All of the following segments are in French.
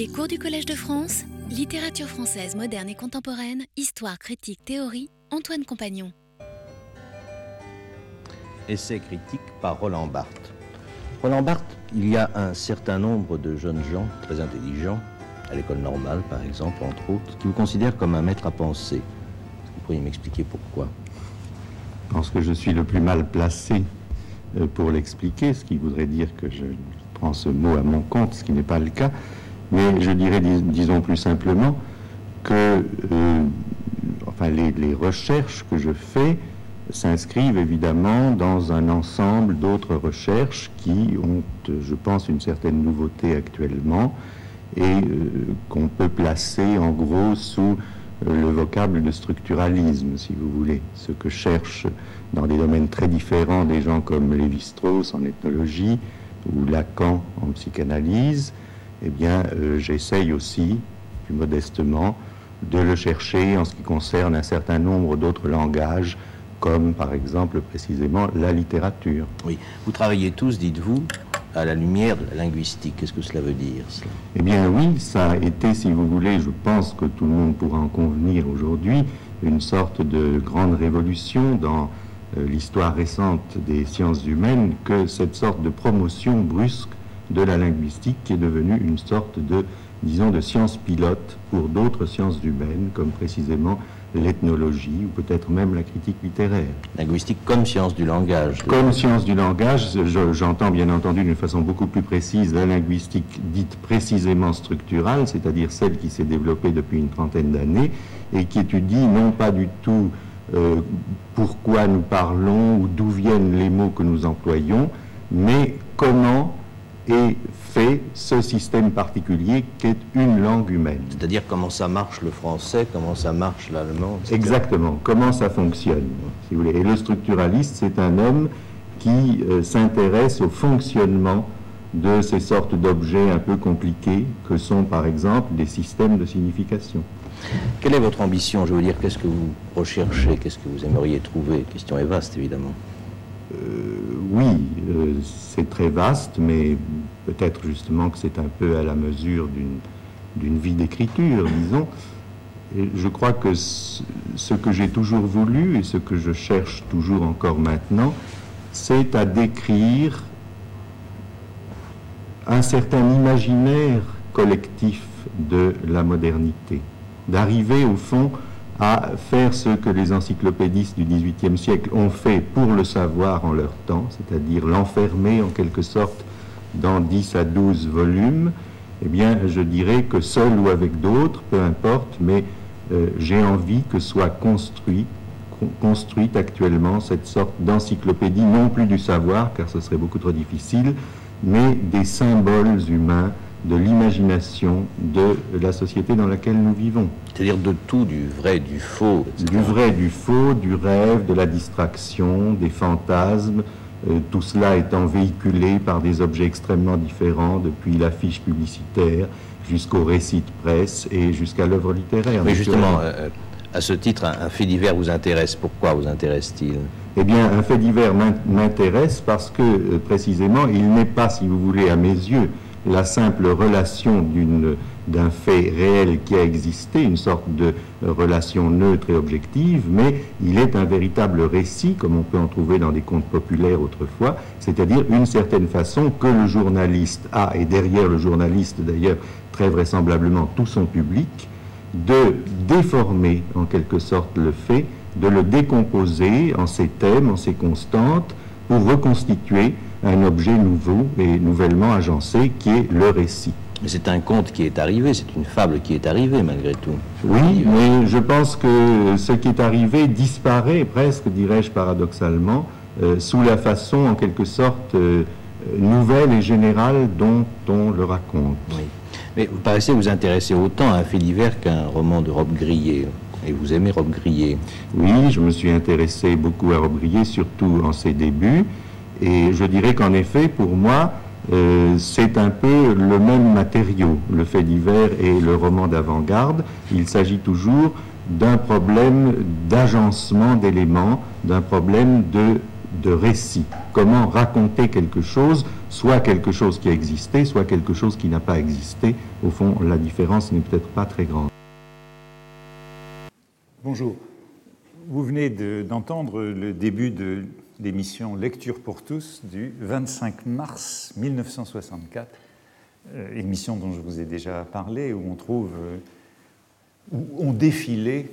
Les cours du Collège de France, littérature française moderne et contemporaine, histoire, critique, théorie, Antoine Compagnon. Essai critique par Roland Barthes. Roland Barthes, il y a un certain nombre de jeunes gens très intelligents, à l'école normale par exemple, entre autres, qui vous considèrent comme un maître à penser. Vous pourriez m'expliquer pourquoi? Je pense que je suis le plus mal placé euh, pour l'expliquer, ce qui voudrait dire que je prends ce mot à mon compte, ce qui n'est pas le cas. Mais je dirais, disons plus simplement, que euh, enfin, les, recherches que je fais s'inscrivent évidemment dans un ensemble d'autres recherches qui ont, je pense, une certaine nouveauté actuellement et euh, qu'on peut placer en gros sous euh, le vocable de structuralisme, si vous voulez, ce que cherchent dans des domaines très différents des gens comme Lévi-Strauss en ethnologie ou Lacan en psychanalyse, eh bien, euh, j'essaye aussi, plus modestement, de le chercher en ce qui concerne un certain nombre d'autres langages, comme par exemple précisément la littérature. Oui, vous travaillez tous, dites-vous, à la lumière de la linguistique. Qu'est-ce que cela veut dire Eh bien oui, ça a été, si vous voulez, je pense que tout le monde pourra en convenir aujourd'hui, une sorte de grande révolution dans euh, l'histoire récente des sciences humaines que cette sorte de promotion brusque de la linguistique qui est devenue une sorte de, disons, de science pilote pour d'autres sciences humaines, comme précisément l'ethnologie ou peut-être même la critique littéraire. Linguistique comme science du langage. Comme science du langage, j'entends bien entendu d'une façon beaucoup plus précise la linguistique dite précisément structurale, c'est-à-dire celle qui s'est développée depuis une trentaine d'années et qui étudie non pas du tout euh, pourquoi nous parlons ou d'où viennent les mots que nous employons, mais comment est fait ce système particulier qu'est une langue humaine. C'est-à-dire comment ça marche le français, comment ça marche l'allemand. Exactement, comment ça fonctionne, si vous voulez. Et le structuraliste, c'est un homme qui euh, s'intéresse au fonctionnement de ces sortes d'objets un peu compliqués que sont par exemple des systèmes de signification. Quelle est votre ambition Je veux dire, qu'est-ce que vous recherchez Qu'est-ce que vous aimeriez trouver? La question est vaste, évidemment. Euh, oui, euh, c'est très vaste, mais peut-être justement que c'est un peu à la mesure d'une vie d'écriture, disons. Et je crois que ce que j'ai toujours voulu et ce que je cherche toujours encore maintenant, c'est à décrire un certain imaginaire collectif de la modernité d'arriver au fond à faire ce que les encyclopédistes du XVIIIe siècle ont fait pour le savoir en leur temps, c'est-à-dire l'enfermer en quelque sorte dans 10 à 12 volumes, eh bien, je dirais que seul ou avec d'autres, peu importe, mais euh, j'ai envie que soit construit, construite actuellement cette sorte d'encyclopédie, non plus du savoir, car ce serait beaucoup trop difficile, mais des symboles humains de l'imagination de la société dans laquelle nous vivons. C'est-à-dire de tout, du vrai, du faux. Du vrai, du faux, du rêve, de la distraction, des fantasmes, tout cela étant véhiculé par des objets extrêmement différents, depuis l'affiche publicitaire jusqu'au récit de presse et jusqu'à l'œuvre littéraire. Mais justement, euh, à ce titre, un, fait divers vous intéresse. Pourquoi vous intéresse-t-il? Eh bien, un fait divers m'intéresse parce que, euh, précisément, il n'est pas, si vous voulez, à mes yeux, la simple relation d'un fait réel qui a existé, une sorte de relation neutre et objective, mais il est un véritable récit, comme on peut en trouver dans des contes populaires autrefois, c'est-à-dire une certaine façon que le journaliste a, et derrière le journaliste d'ailleurs très vraisemblablement tout son public, de déformer en quelque sorte le fait, de le décomposer en ses thèmes, en ses constantes, pour reconstituer un objet nouveau et nouvellement agencé qui est le récit. Mais c'est un conte qui est arrivé, c'est une fable qui est arrivée malgré tout. Oui, mais je pense que ce qui est arrivé disparaît presque, dirais-je paradoxalement, euh, sous la façon en quelque sorte euh, nouvelle et générale dont on le raconte. Oui. Mais vous paraissez vous intéresser autant à un fait divers qu'à un roman de Rob Grillet. Et vous aimez Rob Grillet Oui, je me suis intéressé beaucoup à Rob Grillet, surtout en ses débuts. Et je dirais qu'en effet, pour moi, euh, c'est un peu le même matériau, le fait divers et le roman d'avant-garde. Il s'agit toujours d'un problème d'agencement d'éléments, d'un problème de, de récit. Comment raconter quelque chose soit quelque chose qui a existé, soit quelque chose qui n'a pas existé. Au fond, la différence n'est peut-être pas très grande. Bonjour. Vous venez d'entendre le début de l'émission Lecture pour tous du 25 mars 1964, euh, émission dont je vous ai déjà parlé, où on trouve, euh, où ont défilé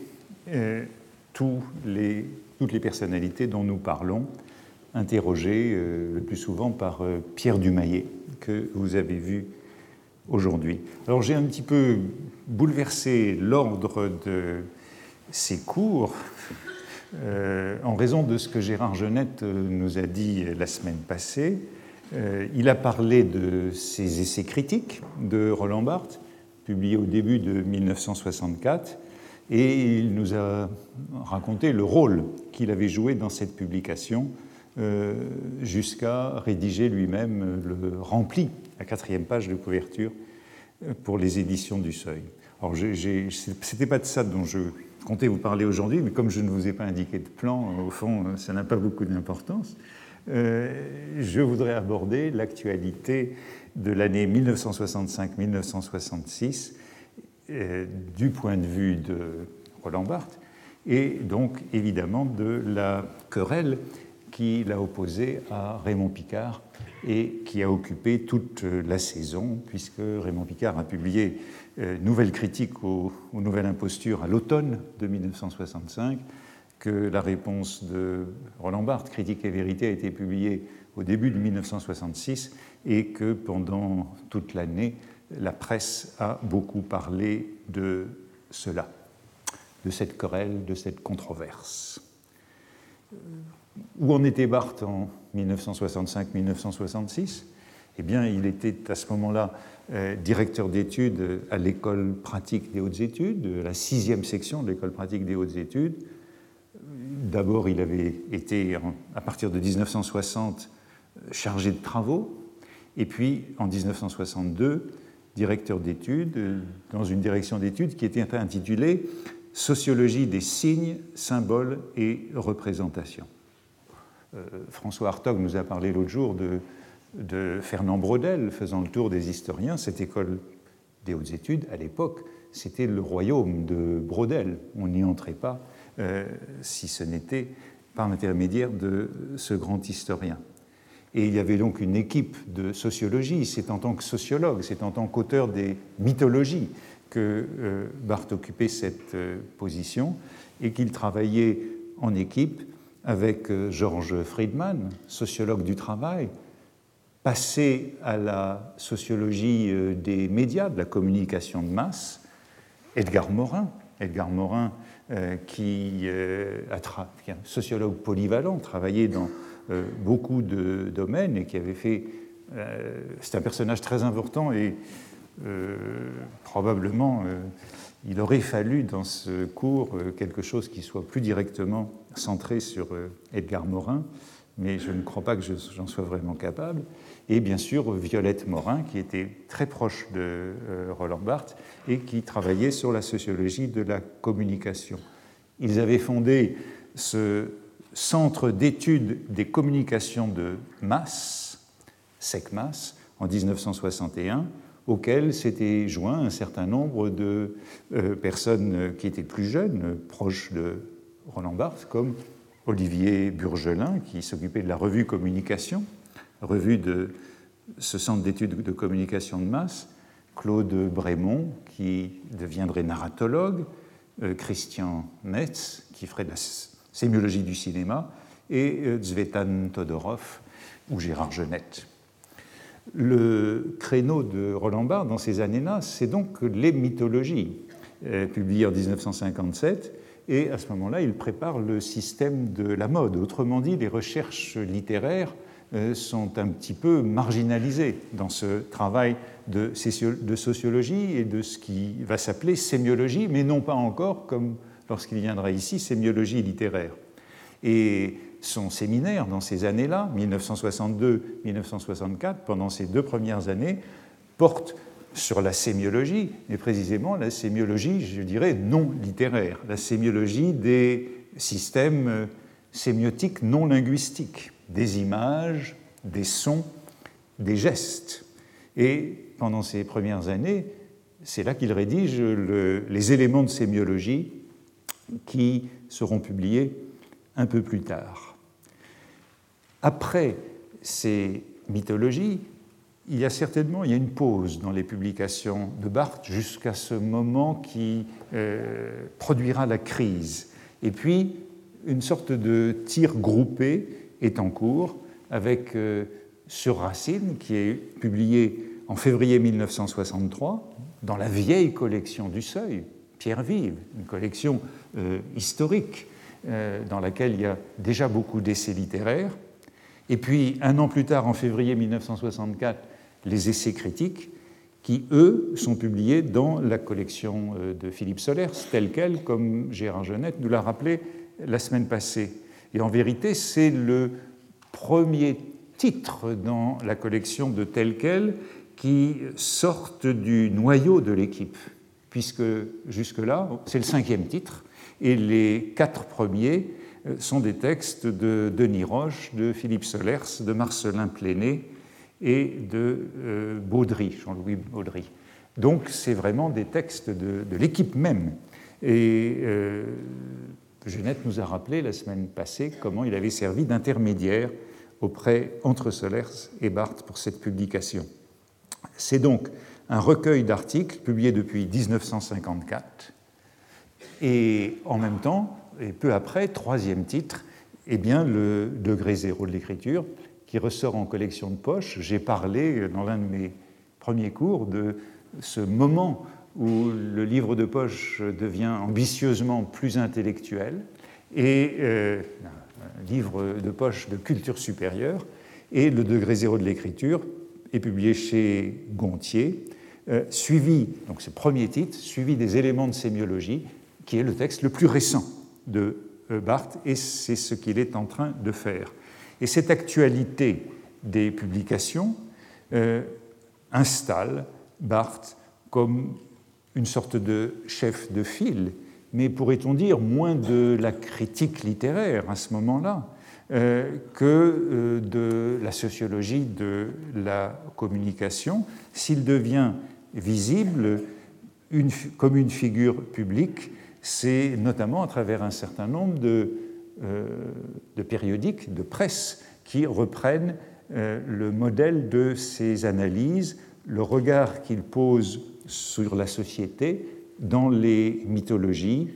euh, toutes les personnalités dont nous parlons, interrogées le plus souvent par Pierre Dumayet, que vous avez vu aujourd'hui. Alors j'ai un petit peu bouleversé l'ordre de ces cours euh, en raison de ce que Gérard Genette euh, nous a dit la semaine passée. Euh, il a parlé de ses essais critiques de Roland Barthes, publiés au début de 1964, et il nous a raconté le rôle qu'il avait joué dans cette publication jusqu'à rédiger lui-même le rempli, la quatrième page de couverture pour les éditions du Seuil. Alors, ce n'était pas de ça dont je comptais vous parler aujourd'hui, mais comme je ne vous ai pas indiqué de plan, au fond, ça n'a pas beaucoup d'importance. Euh, je voudrais aborder l'actualité de l'année 1965-1966 euh, du point de vue de Roland Barthes et donc évidemment de la querelle qui l'a opposé à Raymond Picard et qui a occupé toute la saison, puisque Raymond Picard a publié euh, nouvelle critique aux, nouvelles impostures à l'automne de 1965, que la réponse de Roland Barthes, Critique et vérité, a été publiée au début de 1966 et que pendant toute l'année, la presse a beaucoup parlé de cela, de cette querelle, de cette controverse. Où en était Barthes en 1965-1966 Eh bien, il était à ce moment-là euh, directeur d'études à l'école pratique des hautes études, la sixième section de l'école pratique des hautes études. D'abord, il avait été, à partir de 1960, chargé de travaux, et puis en 1962, directeur d'études dans une direction d'études qui était intitulée Sociologie des signes, symboles et représentations. Euh, François Hartog nous a parlé l'autre jour de Fernand Braudel faisant le tour des historiens. Cette école des hautes études, à l'époque, c'était le royaume de Braudel. On n'y entrait pas euh, si ce n'était par l'intermédiaire de ce grand historien. Et il y avait donc une équipe de sociologie. C'est en tant que sociologue, c'est en tant qu'auteur des mythologies que euh, Barthes occupait cette euh, position et qu'il travaillait en équipe avec Georges Friedman, sociologue du travail, passé à la sociologie euh, des médias, de la communication de masse, Edgar Morin, Edgar Morin euh, qui euh, est un sociologue polyvalent, travaillé dans beaucoup de domaines et qui avait fait... c'est un personnage très important et probablement il aurait fallu dans ce cours quelque chose qui soit plus directement centré sur Edgar Morin, mais je ne crois pas que j'en sois vraiment capable et bien sûr Violette Morin, qui était très proche de euh, Roland Barthes et qui travaillait sur la sociologie de la communication. Ils avaient fondé ce centre d'études des communications de masse, SECMAS, en 1961, auquel s'étaient joints un certain nombre de euh, personnes qui étaient plus jeunes, proches de Roland Barthes, comme Olivier Burgelin, qui s'occupait de la revue Communication, revue de ce centre d'études de communication de masse, Claude Brémond, qui deviendrait narratologue, euh, Christian Metz, qui ferait de la sémiologie du cinéma, et euh, Zvetan Todorov ou Gérard Genette. Le créneau de Roland Barthes dans ces années-là, c'est donc les mythologies, euh, publiées en 1957, et à ce moment-là, il prépare le système de la mode, autrement dit, les recherches littéraires euh, sont un petit peu marginalisés dans ce travail de, sociologie et de ce qui va s'appeler sémiologie, mais non pas encore, comme lorsqu'il viendra ici, sémiologie littéraire. Et son séminaire dans ces années-là, 1962-1964, pendant ces deux premières années, porte sur la sémiologie, mais précisément la sémiologie, je dirais, non littéraire, la sémiologie des systèmes euh, sémiotiques non linguistiques des images, des sons des gestes. Et pendant ces premières années, c'est là qu'il rédige les éléments de sémiologie qui seront publiés un peu plus tard. Après ces mythologies, il y a certainement il y a une pause dans les publications de Barthes jusqu'à ce moment qui euh, produira la crise. Et puis, une sorte de tir groupé est en cours avec euh, Sur Racine, qui est publié en février 1963 dans la vieille collection du Seuil, Pierre Vive, une collection euh, historique dans laquelle il y a déjà beaucoup d'essais littéraires. Et puis, un an plus tard, en février 1964, les essais critiques, qui, eux, sont publiés dans la collection euh, de Philippe Solers, telle qu'elle, comme Gérard Genette nous l'a rappelé la semaine passée. Et en vérité, c'est le premier titre dans la collection de tel quel qui sortent du noyau de l'équipe, puisque jusque-là, c'est le cinquième titre, et les quatre premiers euh, sont des textes de Denis Roche, de Philippe Solers, de Marcelin Pléné et de euh, Baudry, Jean-Louis Baudry. Donc c'est vraiment des textes de, l'équipe même. Et euh, nous a rappelé la semaine passée comment il avait servi d'intermédiaire auprès entre Solers et Barthes pour cette publication. C'est donc un recueil d'articles publié depuis 1954 et en même temps, et peu après, troisième titre, eh bien, le degré zéro de l'écriture, qui ressort en collection de poche. J'ai parlé dans l'un de mes premiers cours de ce moment où le livre de poche devient ambitieusement plus intellectuel et euh, un livre de poche de culture supérieure. Et le degré zéro de l'écriture est publié chez Gontier, euh, suivi, donc ce premier titre, suivi des éléments de sémiologie, qui est le texte le plus récent de euh, Barthes, et c'est ce qu'il est en train de faire. Et cette actualité des publications euh, installe Barthes comme une sorte de chef de file, mais pourrait-on dire moins de la critique littéraire à ce moment-là euh, que euh, de la sociologie de la communication, s'il devient visible comme une figure publique, c'est notamment à travers un certain nombre de de périodiques, de presse, qui reprennent euh, le modèle de ces analyses, le regard qu'ils posent sur la société, dans les mythologies,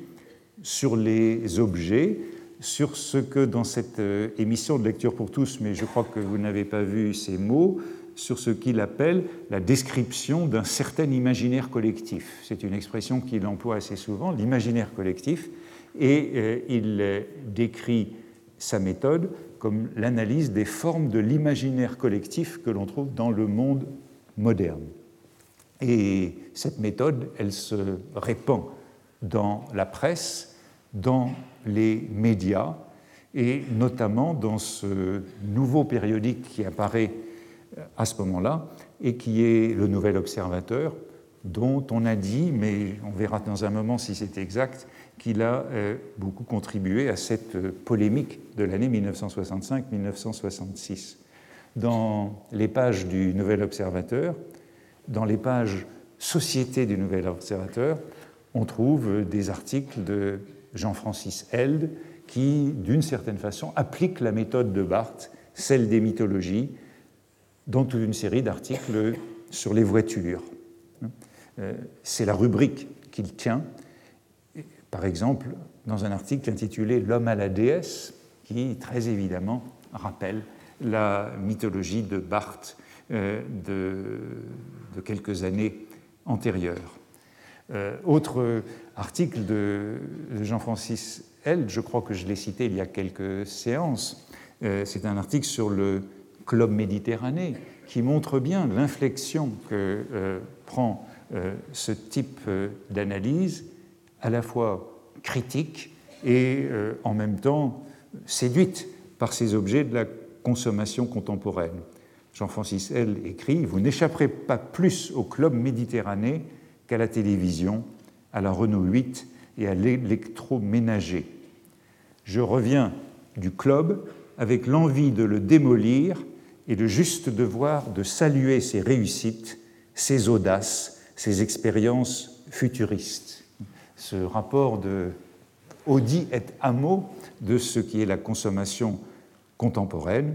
sur les objets, sur ce que dans cette euh, émission de lecture pour tous, mais je crois que vous n'avez pas vu ces mots, sur ce qu'il appelle la description d'un certain imaginaire collectif. C'est une expression qu'il emploie assez souvent, l'imaginaire collectif, et euh, il décrit sa méthode comme l'analyse des formes de l'imaginaire collectif que l'on trouve dans le monde moderne. Et cette méthode, elle se répand dans la presse, dans les médias, et notamment dans ce nouveau périodique qui apparaît à ce moment-là, et qui est le Nouvel Observateur, dont on a dit, mais on verra dans un moment si c'est exact, qu'il a euh, beaucoup contribué à cette euh, polémique de l'année 1965-1966. Dans les pages du Nouvel Observateur, dans les pages Société du Nouvel Observateur, on trouve des articles de Jean-Francis Held qui, d'une certaine façon, applique la méthode de Barthes, celle des mythologies, dans toute une série d'articles sur les voitures. Euh, c'est la rubrique qu'il tient par exemple, dans un article intitulé L'homme à la déesse, qui très évidemment rappelle la mythologie de Barthes euh, de, quelques années antérieures. Euh, autre article de, Jean-Francis Held, je crois que je l'ai cité il y a quelques séances, euh, c'est un article sur le club méditerranéen qui montre bien l'inflexion que prend ce type d'analyse à la fois critique et euh, en même temps séduite par ces objets de la consommation contemporaine. Jean-Francis L. écrit Vous n'échapperez pas plus au club méditerranéen qu'à la télévision, à la Renault 8 et à l'électroménager. Je reviens du club avec l'envie de le démolir et le juste devoir de saluer ses réussites, ses audaces, ses expériences futuristes. Ce rapport de Audi et Amo de ce qui est la consommation contemporaine.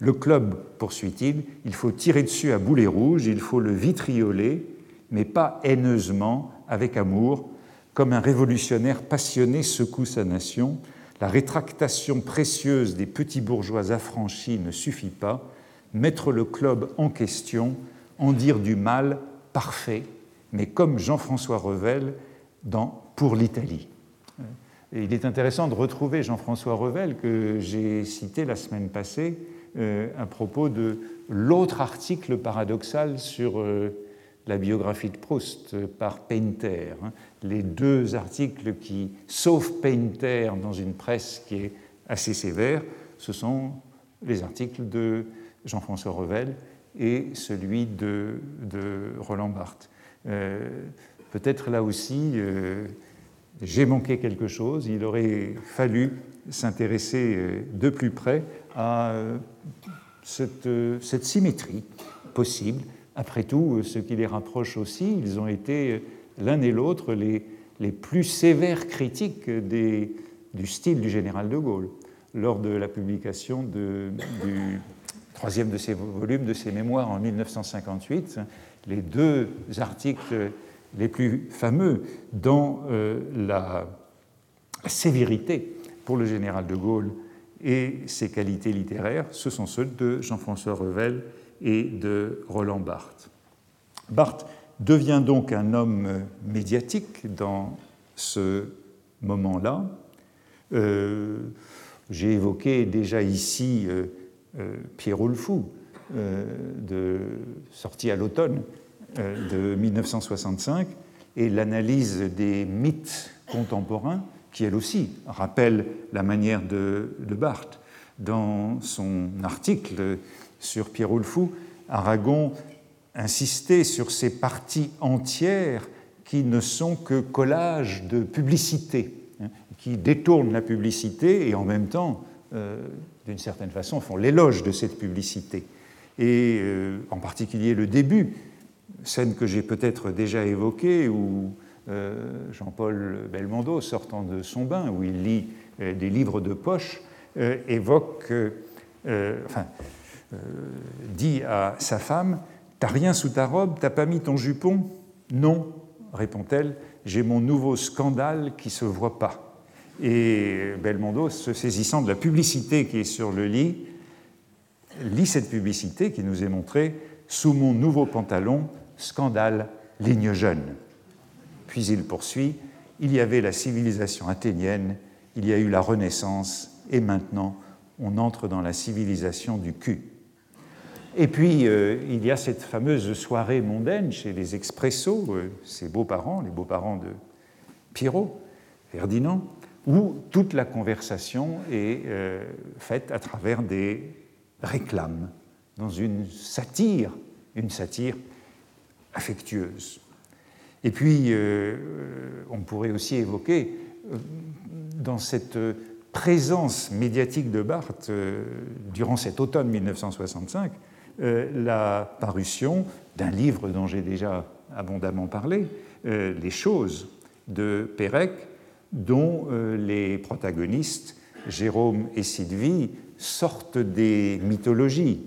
Le club, poursuit-il, il faut tirer dessus à boulet rouge, il faut le vitrioler, mais pas haineusement, avec amour, comme un révolutionnaire passionné secoue sa nation. La rétractation précieuse des petits bourgeois affranchis ne suffit pas. Mettre le club en question, en dire du mal parfait, mais comme Jean-François Revel dans Pour l'Italie. il est intéressant de retrouver Jean-François Revel que j'ai cité la semaine passée euh, à propos de l'autre article paradoxal sur euh, la biographie de Proust par Painter. Hein. Les deux articles qui sauvent Painter dans une presse qui est assez sévère, ce sont les articles de Jean-François Revel et celui de, Roland Barthes. Euh, peut-être là aussi, euh, j'ai manqué quelque chose. Il aurait fallu s'intéresser euh, de plus près à cette, cette symétrie possible après tout, ce qui les rapproche aussi, ils ont été l'un et l'autre les, plus sévères critiques du style du général de Gaulle. Lors de la publication du troisième de ses volumes de ses mémoires en 1958, les deux articles les plus fameux dans euh, la, sévérité pour le général de Gaulle et ses qualités littéraires, ce sont ceux de Jean-François Revel et de Roland Barthes. Barthes devient donc un homme médiatique dans ce moment-là. Euh, j'ai évoqué déjà ici euh, euh, Pierrot le Fou, de, sorti à l'automne de 1965, et l'analyse des mythes contemporains, qui elle aussi rappelle la manière de, de Barthes. Dans son article sur Pierrot le Fou, Aragon insistait sur ces parties entières qui ne sont que collages de publicité, hein, qui détournent la publicité et en même temps, euh, d'une certaine façon, font l'éloge de cette publicité. Et euh, en particulier le début, scène que j'ai peut-être déjà évoquée, où euh, Jean-Paul Belmondo, sortant de son bain, où il lit des livres de poche, évoque, enfin, euh, dit à sa femme T'as rien sous ta robe T'as pas mis ton jupon? Non, répond-elle, j'ai mon nouveau scandale qui se voit pas. Et Belmondo, se saisissant de la publicité qui est sur le lit, lit cette publicité qui nous est montrée Sous mon nouveau pantalon, scandale, ligne jeune. Puis il poursuit Il y avait la civilisation athénienne, il y a eu la Renaissance, et maintenant on entre dans la civilisation du cul. Et puis, euh, il y a cette fameuse soirée mondaine chez les Expressos, euh, ses beaux-parents, les beaux-parents de Pierrot, Ferdinand, où toute la conversation est euh, faite à travers des réclames, dans une satire, une satire affectueuse. Et puis, on pourrait aussi évoquer, dans cette présence médiatique de Barthes durant cet automne 1965, euh, la parution d'un livre dont j'ai déjà abondamment parlé, euh, Les choses de Pérec, dont euh, les protagonistes, Jérôme et Sylvie, sortent des mythologies.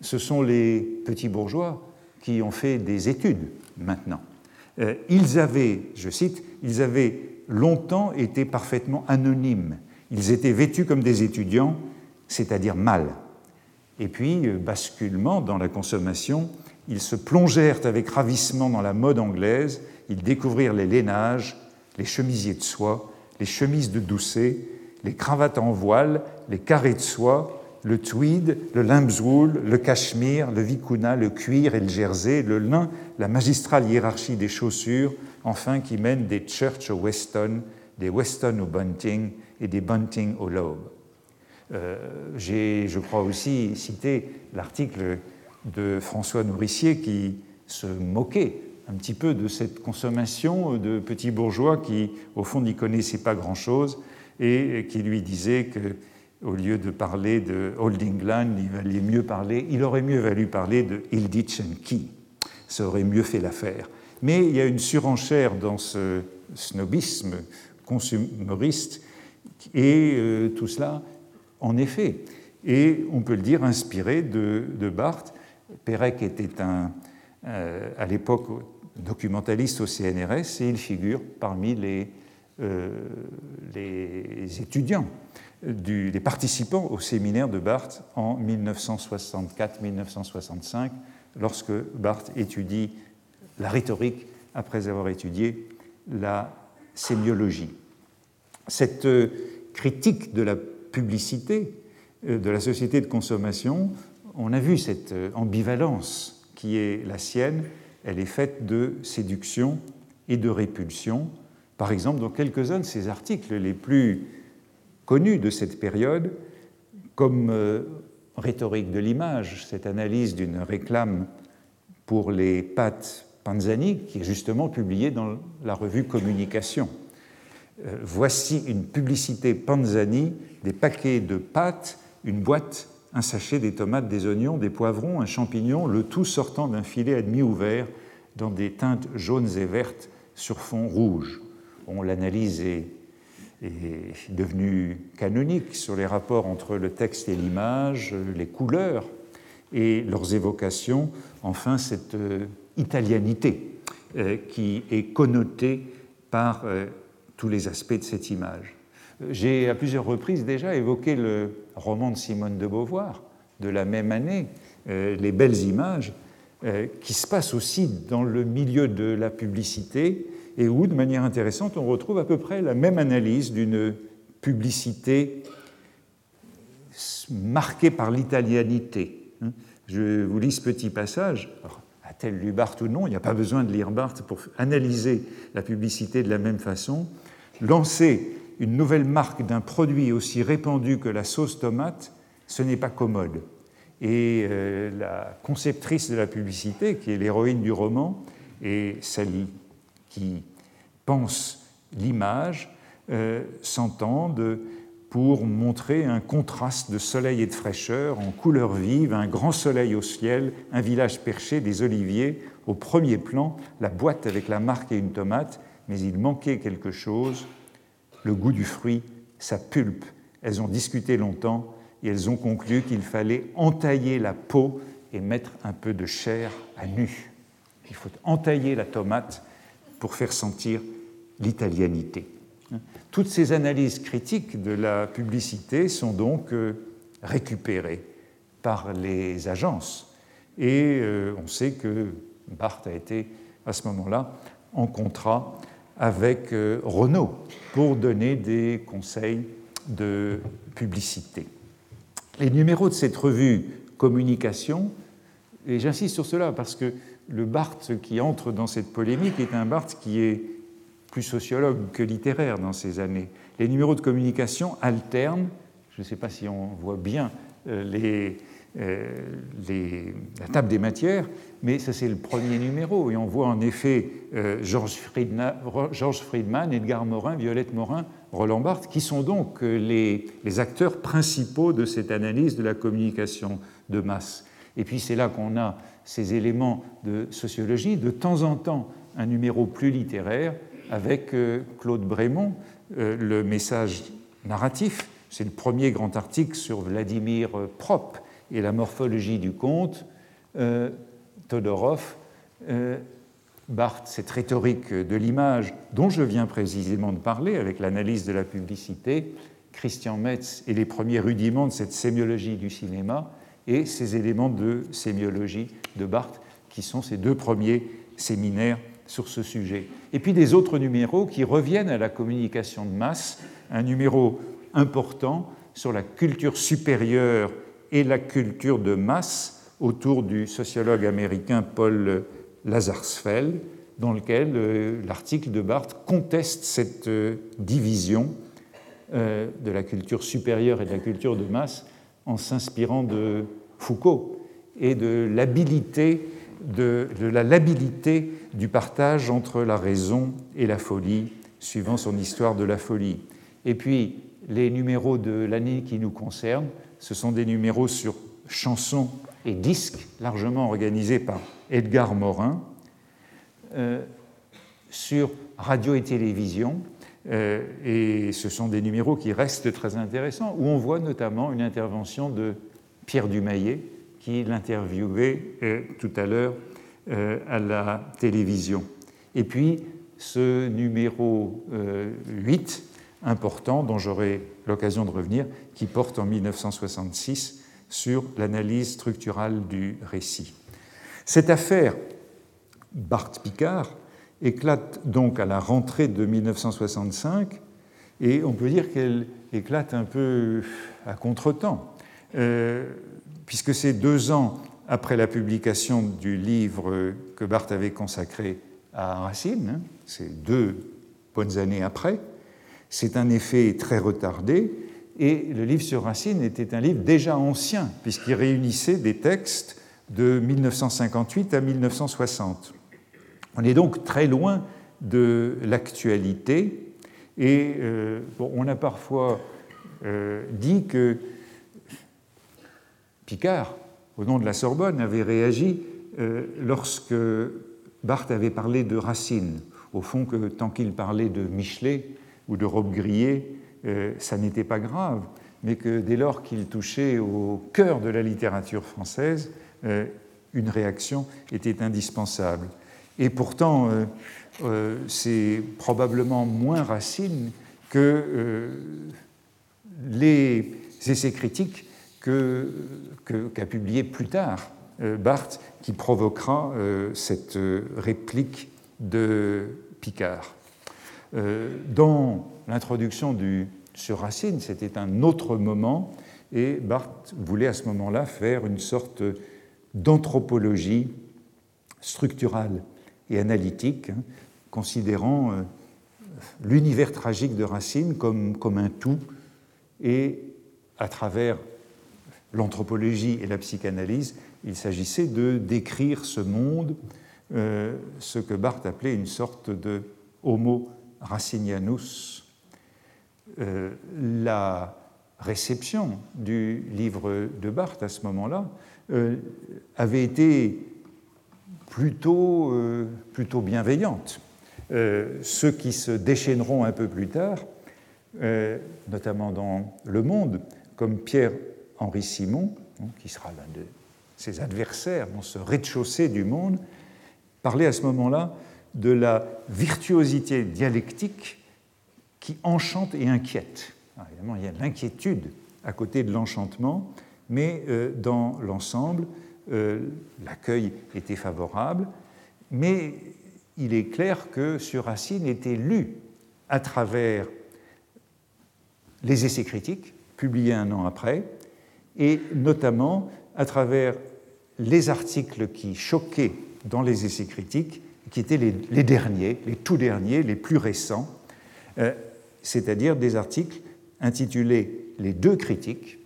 Ce sont les petits bourgeois qui ont fait des études maintenant. Ils avaient, je cite, ils avaient longtemps été parfaitement anonymes. Ils étaient vêtus comme des étudiants, c'est-à-dire mal. Et puis, euh, basculement dans la consommation, ils se plongèrent avec ravissement dans la mode anglaise, ils découvrirent les lainages, les chemisiers de soie, les chemises de doucet, les cravates en voile, les carrés de soie, le tweed, le lambswool, le cachemire, le vicuna, le cuir et le jersey, le lin, la magistrale hiérarchie des chaussures, enfin qui mène des church au Weston, des Weston au bunting et des bunting au lobe. Euh, j'ai, je crois aussi, cité l'article de François Nourricier qui se moquait un petit peu de cette consommation de petits bourgeois qui, au fond, n'y connaissaient pas grand-chose et qui lui disait que au lieu de parler de Old England, il valait mieux parler, il aurait mieux valu parler de Hilditch and Key. Ça aurait mieux fait l'affaire. Mais il y a une surenchère dans ce snobisme consumériste et euh, tout cela, en effet, et on peut le dire inspiré de, Barthes. Pérec était un, euh, à l'époque documentaliste au CNRS et il figure parmi les, euh, les étudiants des participants au séminaire de Barthes en 1964-1965, lorsque Barthes étudie la rhétorique après avoir étudié la sémiologie. Cette euh, critique de la publicité euh, de la société de consommation, on a vu cette euh, ambivalence qui est la sienne, elle est faite de séduction et de répulsion. Par exemple, dans quelques-uns de ses articles les plus connus de cette période, comme Rhétorique de l'image, cette analyse d'une réclame pour les pâtes Panzani, qui est justement publiée dans la revue Communication. Euh, voici une publicité Panzani, des paquets de pâtes, une boîte, un sachet, des tomates, des oignons, des poivrons, un champignon, le tout sortant d'un filet à demi ouvert dans des teintes jaunes et vertes sur fond rouge. On l'analyse est, est devenue canonique sur les rapports entre le texte et l'image, les couleurs et leurs évocations, enfin cette euh, italianité euh, qui est connotée par tous les aspects de cette image. J'ai à plusieurs reprises déjà évoqué le roman de Simone de Beauvoir de la même année, euh, Les belles images, euh, qui se passe aussi dans le milieu de la publicité et où, de manière intéressante, on retrouve à peu près la même analyse d'une publicité marquée par l'italianité. Hein. Je vous lis ce petit passage. A-t-elle lu Barthes ou non? Il n'y a pas besoin de lire Barthes pour analyser la publicité de la même façon lancer une nouvelle marque d'un produit aussi répandu que la sauce tomate, ce n'est pas commode. Et euh, la conceptrice de la publicité, qui est l'héroïne du roman, et celle qui pense l'image, euh, s'entendent pour montrer un contraste de soleil et de fraîcheur en couleurs vives, un grand soleil au ciel, un village perché, des oliviers, au premier plan, la boîte avec la marque et une tomate, mais il manquait quelque chose, le goût du fruit, sa pulpe. Elles ont discuté longtemps et elles ont conclu qu'il fallait entailler la peau et mettre un peu de chair à nu. Il faut entailler la tomate pour faire sentir l'italianité. Toutes ces analyses critiques de la publicité sont donc euh, récupérées par les agences. Et euh, on sait que Barthes a été à ce moment-là en contrat avec euh, Renault pour donner des conseils de publicité. Les numéros de cette revue Communication, et j'insiste sur cela parce que le Barthes qui entre dans cette polémique est un Barthes qui est plus sociologue que littéraire dans ces années. Les numéros de communication alternent, je ne sais pas si on voit bien euh, euh, les, la table des matières, mais ça c'est le premier numéro. Et on voit en effet euh, Georges Friedman, Edgar Morin, Violette Morin, Roland Barthes, qui sont donc les, acteurs principaux de cette analyse de la communication de masse. Et puis c'est là qu'on a ces éléments de sociologie, de temps en temps un numéro plus littéraire avec Claude Brémond, le message narratif. C'est le premier grand article sur Vladimir Prop, et la morphologie du conte, euh, Todorov, euh, Barthes, cette rhétorique de l'image dont je viens précisément de parler avec l'analyse de la publicité, Christian Metz et les premiers rudiments de cette sémiologie du cinéma et ces éléments de sémiologie de Barthes qui sont ces deux premiers séminaires sur ce sujet. Et puis des autres numéros qui reviennent à la communication de masse, un numéro important sur la culture supérieure et la culture de masse autour du sociologue américain Paul Lazarsfeld, dans lequel euh, l'article de Barthes conteste cette euh, division euh, de la culture supérieure et de la culture de masse en s'inspirant de Foucault et de l'habilité de, la labilité du partage entre la raison et la folie, suivant son histoire de la folie. Et puis les numéros de l'année qui nous concernent. Ce sont des numéros sur chansons et disques, largement organisés par Edgar Morin, euh, sur radio et télévision. Euh, et ce sont des numéros qui restent très intéressants, où on voit notamment une intervention de Pierre Dumayet, qui l'interviewait euh, tout à l'heure à la télévision. Et puis, ce numéro 8, important, dont j'aurai l'occasion de revenir, qui porte en 1966 sur l'analyse structurale du récit. Cette affaire Bart Picard éclate donc à la rentrée de 1965 et on peut dire qu'elle éclate un peu à contretemps, euh, puisque c'est deux ans après la publication du livre que Barthes avait consacré à Racine, hein, c'est deux bonnes années après, c'est un effet très retardé, et le livre sur Racine était un livre déjà ancien, puisqu'il réunissait des textes de 1958 à 1960. On est donc très loin de l'actualité, et euh, on a parfois euh, dit que Picard, au nom de la Sorbonne, avait réagi euh, lorsque Barthes avait parlé de Racine, au fond que tant qu'il parlait de Michelet ou de robe grillée, euh, ça n'était pas grave, mais que dès lors qu'il touchait au cœur de la littérature française, euh, une réaction était indispensable. Et pourtant, euh, c'est probablement moins Racine que les essais critiques qu'a publié plus tard Barthes, qui provoquera cette réplique de Picard. Euh, dans l'introduction sur Racine, c'était un autre moment, et Barthes voulait à ce moment-là faire une sorte d'anthropologie structurale et analytique, hein, considérant euh, l'univers tragique de Racine comme, comme un tout, et à travers l'anthropologie et la psychanalyse, il s'agissait de décrire ce monde, euh, ce que Barthes appelait une sorte de homo Racinianus, euh, la réception du livre de Barthes à ce moment-là euh, avait été plutôt, plutôt bienveillante. ceux qui se déchaîneront un peu plus tard, notamment dans Le Monde, comme Pierre-Henri Simon, hein, qui sera l'un de ses adversaires dans ce rez-de-chaussée du monde, parlait à ce moment-là de la virtuosité dialectique qui enchante et inquiète. évidemment, il y a l'inquiétude à côté de l'enchantement, mais euh, dans l'ensemble, euh, l'accueil était favorable, mais il est clair que sur Racine était lu à travers les essais critiques, publiés un an après, et notamment à travers les articles qui choquaient dans les essais critiques qui étaient les, derniers, les tout derniers, les plus récents, euh, c'est-à-dire des articles intitulés Les deux critiques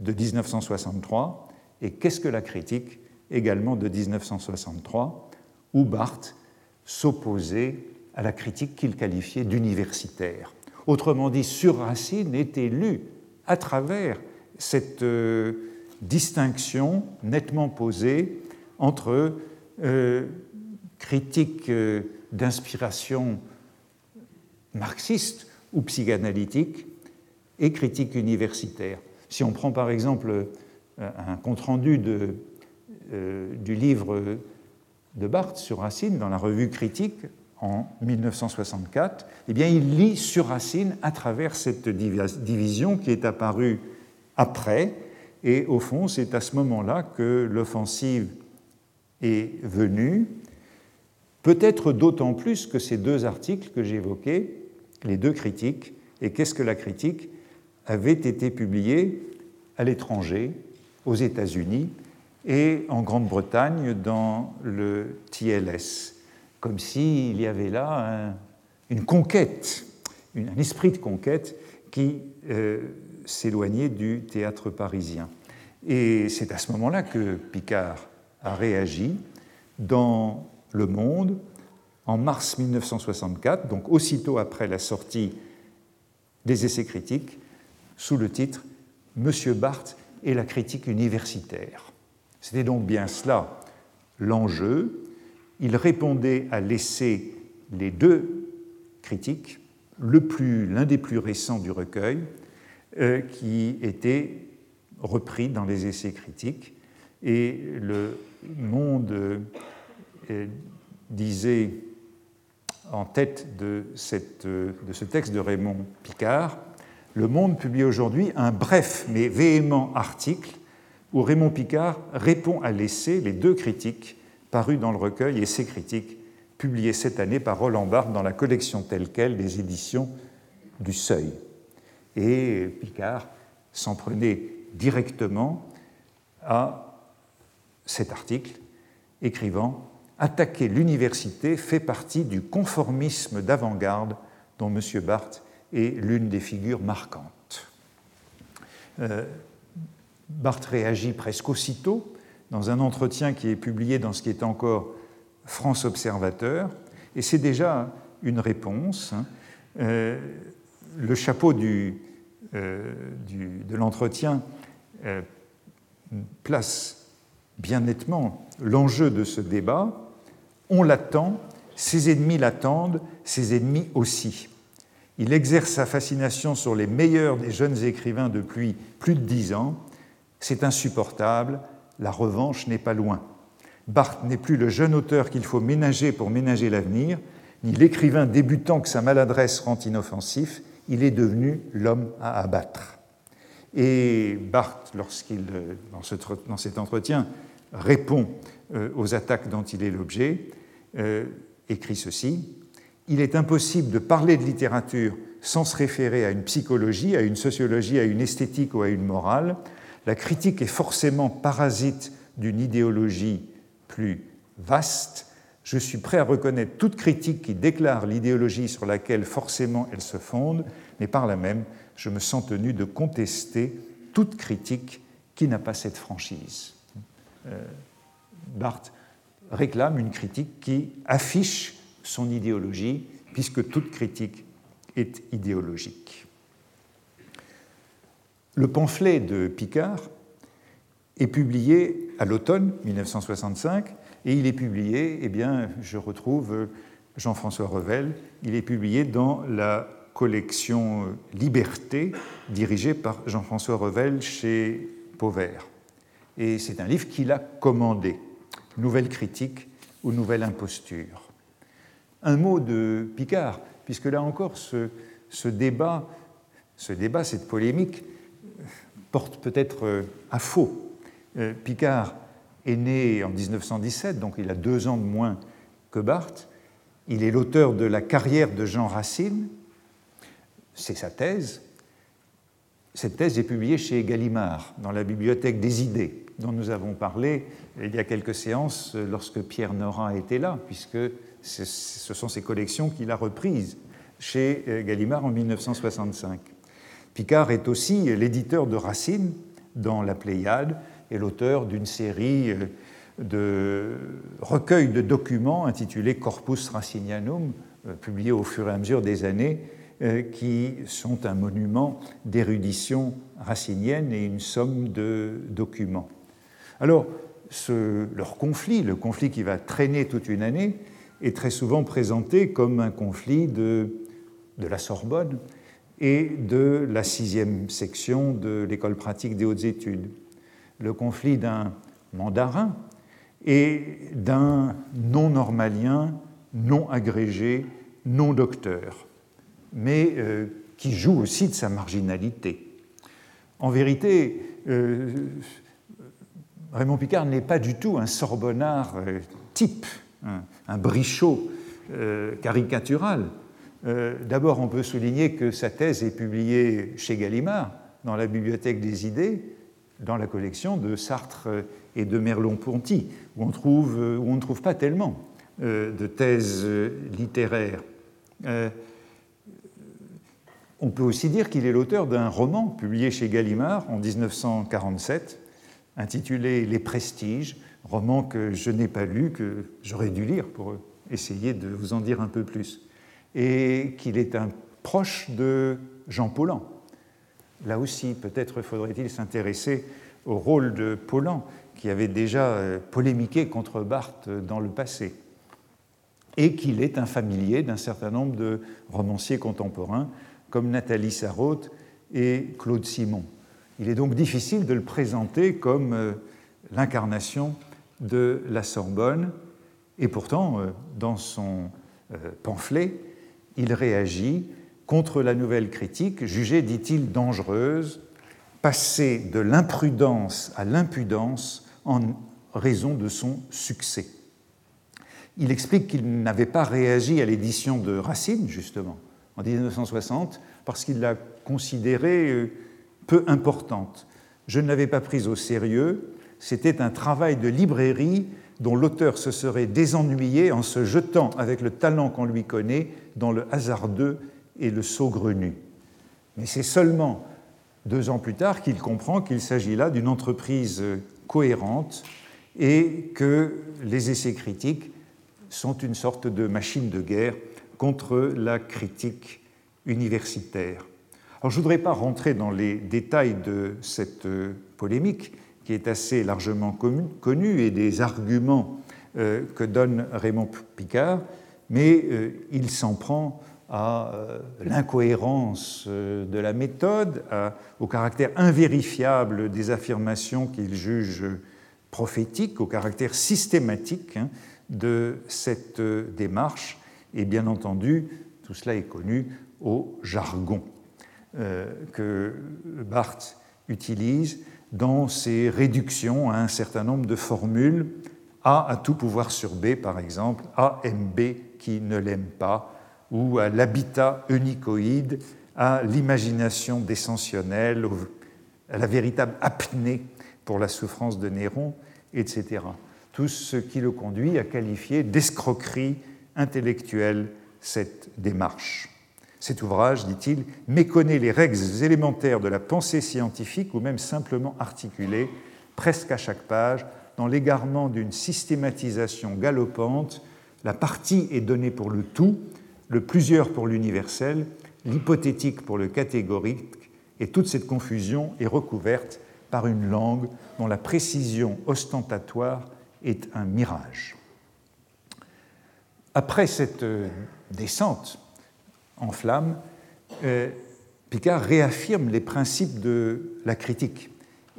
de 1963 et Qu'est-ce que la critique? également de 1963, où Barthes s'opposait à la critique qu'il qualifiait d'universitaire. Autrement dit, sur Racine était lu à travers cette euh, distinction nettement posée entre euh, critique euh, d'inspiration marxiste ou psychanalytique et critique universitaire. Si on prend par exemple un compte-rendu du livre de Barthes sur Racine dans la revue Critique en 1964, eh bien, il lit sur Racine à travers cette division qui est apparue après, et au fond, c'est à ce moment-là que l'offensive est venue, Peut-être d'autant plus que ces deux articles que j'évoquais, les deux critiques, et qu'est-ce que la critique, avaient été publiés à l'étranger, aux États-Unis et en Grande-Bretagne dans le TLS, comme s'il y avait là une conquête, un esprit de conquête qui euh, s'éloignait du théâtre parisien. Et c'est à ce moment-là que Picard a réagi dans le Monde en mars 1964, donc aussitôt après la sortie des essais critiques sous le titre Monsieur Barthes et la critique universitaire. C'était donc bien cela l'enjeu. Il répondait à l'essai Les deux critiques, l'un des plus récents du recueil, euh, qui était repris dans les essais critiques. Et le Monde euh, disait en tête de, ce texte de Raymond Picard, Le Monde publie aujourd'hui un bref mais véhément article où Raymond Picard répond à l'essai Les deux critiques parus dans le recueil Essais critiques, publié cette année par Roland Barthes dans la collection telle quelle des éditions du Seuil. Et Picard s'en prenait directement à cet article, écrivant Attaquer l'université fait partie du conformisme d'avant-garde dont M. Barthes est l'une des figures marquantes. Euh, Barthes réagit presque aussitôt dans un entretien qui est publié dans ce qui est encore France Observateur, et c'est déjà une réponse. Hein. Euh, le chapeau du, euh, de l'entretien euh, place bien nettement l'enjeu de ce débat. On l'attend, ses ennemis l'attendent, ses ennemis aussi. Il exerce sa fascination sur les meilleurs des jeunes écrivains depuis plus de dix ans. C'est insupportable, la revanche n'est pas loin. Barthes n'est plus le jeune auteur qu'il faut ménager pour ménager l'avenir, ni l'écrivain débutant que sa maladresse rend inoffensif, il est devenu l'homme à abattre. Et Barthes, lorsqu'il, dans, cet entretien, répond euh, aux attaques dont il est l'objet, euh, écrit ceci Il est impossible de parler de littérature sans se référer à une psychologie, à une sociologie, à une esthétique ou à une morale. La critique est forcément parasite d'une idéologie plus vaste. Je suis prêt à reconnaître toute critique qui déclare l'idéologie sur laquelle forcément elle se fonde, mais par là même, je me sens tenu de contester toute critique qui n'a pas cette franchise. Euh, Barthes réclame une critique qui affiche son idéologie, puisque toute critique est idéologique. Le pamphlet de Picard est publié à l'automne 1965 et il est publié, eh bien, je retrouve Jean-François Revel, il est publié dans la collection Liberté dirigée par Jean-François Revel chez Pauvert. Et c'est un livre qu'il a commandé, Nouvelle critique ou Nouvelle imposture. Un mot de Picard, puisque là encore ce, débat, ce débat, cette polémique porte peut-être euh, à faux. Euh, Picard est né en 1917, donc il a deux ans de moins que Barthes. Il est l'auteur de La carrière de Jean Racine. C'est sa thèse. Cette thèse est publiée chez Gallimard, dans la bibliothèque des idées, dont nous avons parlé il y a quelques séances lorsque Pierre Nora était là, puisque ce sont ces collections qu'il a reprises chez euh, Gallimard en 1965. Picard est aussi l'éditeur de Racine dans la Pléiade et l'auteur d'une série euh, de recueils de documents intitulés Corpus Racinianum, euh, publiés au fur et à mesure des années, euh, qui sont un monument d'érudition racinienne et une somme de documents. Alors, leur conflit, le conflit qui va traîner toute une année, est très souvent présenté comme un conflit de, de la Sorbonne et de la sixième section de l'école pratique des hautes études. Le conflit d'un mandarin et d'un non-normalien, non agrégé, non docteur, mais euh, qui joue aussi de sa marginalité. En vérité, euh, Raymond Picard n'est pas du tout un sorbonnard euh, type, un, brichot caricatural. D'abord, on peut souligner que sa thèse est publiée chez Gallimard, dans la Bibliothèque des idées, dans la collection de Sartre et de Merleau-Ponty, où, euh, où on ne trouve pas tellement euh, de thèses littéraires. on peut aussi dire qu'il est l'auteur d'un roman publié chez Gallimard en 1947, intitulé Les Prestiges, roman que je n'ai pas lu, que j'aurais dû lire pour essayer de vous en dire un peu plus et qu'il est un proche de Jean Paulhan. Là aussi, peut-être faudrait-il s'intéresser au rôle de Paulhan, qui avait déjà euh, polémiqué contre Barthes dans le passé, et qu'il est un familier d'un certain nombre de romanciers contemporains, comme Nathalie Sarraute et Claude Simon. Il est donc difficile de le présenter comme euh, l'incarnation de la Sorbonne, et pourtant, euh, dans son pamphlet, il réagit contre la nouvelle critique, jugée, dit-il, dangereuse, passée de l'imprudence à l'impudence en raison de son succès. Il explique qu'il n'avait pas réagi à l'édition de Racine, justement, en 1960, parce qu'il l'a considérée euh, peu importante. Je ne l'avais pas prise au sérieux, c'était un travail de librairie dont l'auteur se serait désennuyé en se jetant avec le talent qu'on lui connaît dans le hasardeux et le saugrenu. Mais c'est seulement deux ans plus tard qu'il comprend qu'il s'agit là d'une entreprise cohérente et que les essais critiques sont une sorte de machine de guerre contre la critique universitaire. Alors, je ne voudrais pas rentrer dans les détails de cette polémique, qui est assez largement connue, et des arguments euh, que donne Raymond Picard, mais euh, il s'en prend à euh, l'incohérence euh, de la méthode, au caractère invérifiable des affirmations qu'il juge prophétiques, au caractère systématique hein, de cette euh, démarche, et bien entendu, tout cela est connu au jargon que Barthes utilise dans ses réductions à un certain nombre de formules, A à tout pouvoir sur B par exemple, A aime B qui ne l'aime pas, ou à l'habitat unicoïde, à l'imagination descensionnelle, à la véritable apnée pour la souffrance de Néron, etc. Tout ce qui le conduit à qualifier d'escroquerie intellectuelle cette démarche. Cet ouvrage, dit-il, méconnaît les règles élémentaires de la pensée scientifique ou même simplement articulée, presque à chaque page, dans l'égarement d'une systématisation galopante. La partie est donnée pour le tout, le plusieurs pour l'universel, l'hypothétique pour le catégorique, et toute cette confusion est recouverte par une langue dont la précision ostentatoire est un mirage. Après cette euh, descente en flamme, euh, Picard réaffirme les principes de la critique.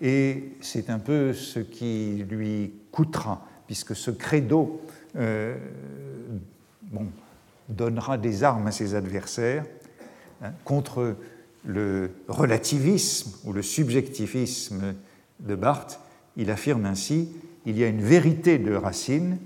Et c'est un peu ce qui lui coûtera, puisque ce credo, euh, donnera des armes à ses adversaires hein, contre le relativisme ou le subjectivisme de Barthes. Il affirme ainsi il y a une vérité de Racine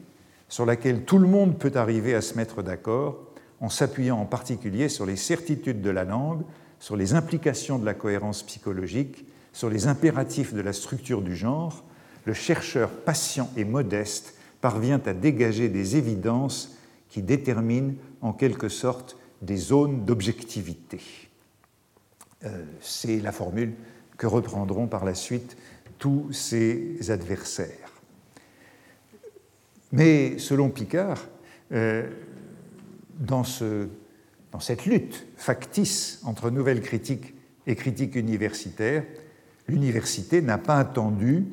sur laquelle tout le monde peut arriver à se mettre d'accord en s'appuyant en particulier sur les certitudes de la langue, sur les implications de la cohérence psychologique, sur les impératifs de la structure du genre. Le chercheur patient et modeste parvient à dégager des évidences qui déterminent en quelque sorte des zones d'objectivité. Euh, c'est la formule que reprendront par la suite tous ses adversaires. Mais selon Picard, euh, dans, ce, dans, cette lutte factice entre nouvelle critique et critique universitaire, l'université n'a pas attendu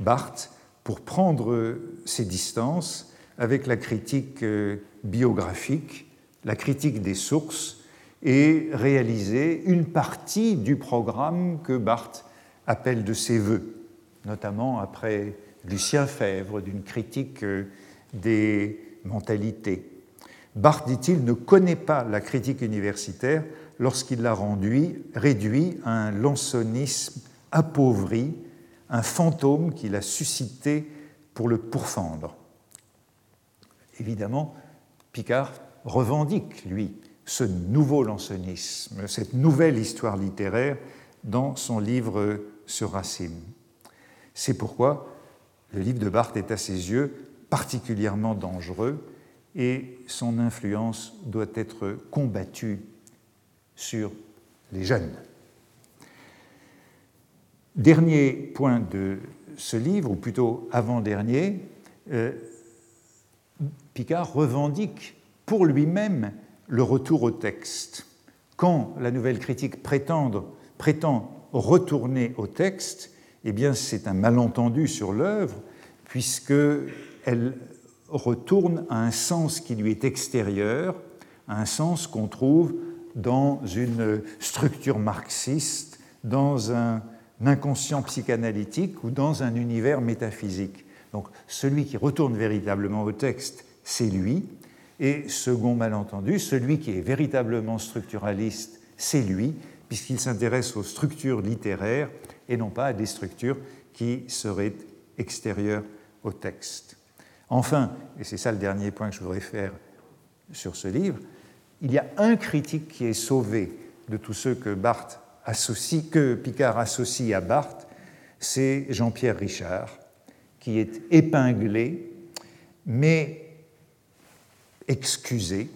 Barthes pour prendre ses distances avec la critique euh, biographique, la critique des sources et réaliser une partie du programme que Barthes appelle de ses voeux, notamment après Lucien Fèvre, d'une critique euh, des mentalités. Barthes, dit-il, ne connaît pas la critique universitaire lorsqu'il l'a réduit à un lansonisme appauvri, un fantôme qu'il a suscité pour le pourfendre. Évidemment, Picard revendique, lui, ce nouveau lancenisme, cette nouvelle histoire littéraire dans son livre sur Racine. C'est pourquoi le livre de Barthes est à ses yeux particulièrement dangereux et son influence doit être combattue sur les jeunes. Dernier point de ce livre, ou plutôt avant-dernier, euh, Picard revendique pour lui-même le retour au texte quand la nouvelle critique prétend, retourner au texte, eh bien c'est un malentendu sur l'œuvre, puisqu'elle retourne à un sens qui lui est extérieur, à un sens qu'on trouve dans une structure marxiste, dans un inconscient psychanalytique ou dans un univers métaphysique. Donc celui qui retourne véritablement au texte, c'est lui. Et second malentendu, celui qui est véritablement structuraliste, c'est lui, puisqu'il s'intéresse aux structures littéraires et non pas à des structures qui seraient extérieures au texte. Enfin, et c'est ça le dernier point que je voudrais faire sur ce livre, il y a un critique qui est sauvé de tous ceux que, associe, que Picard associe à Barthes, c'est Jean-Pierre Richard, qui est épinglé, mais excusé,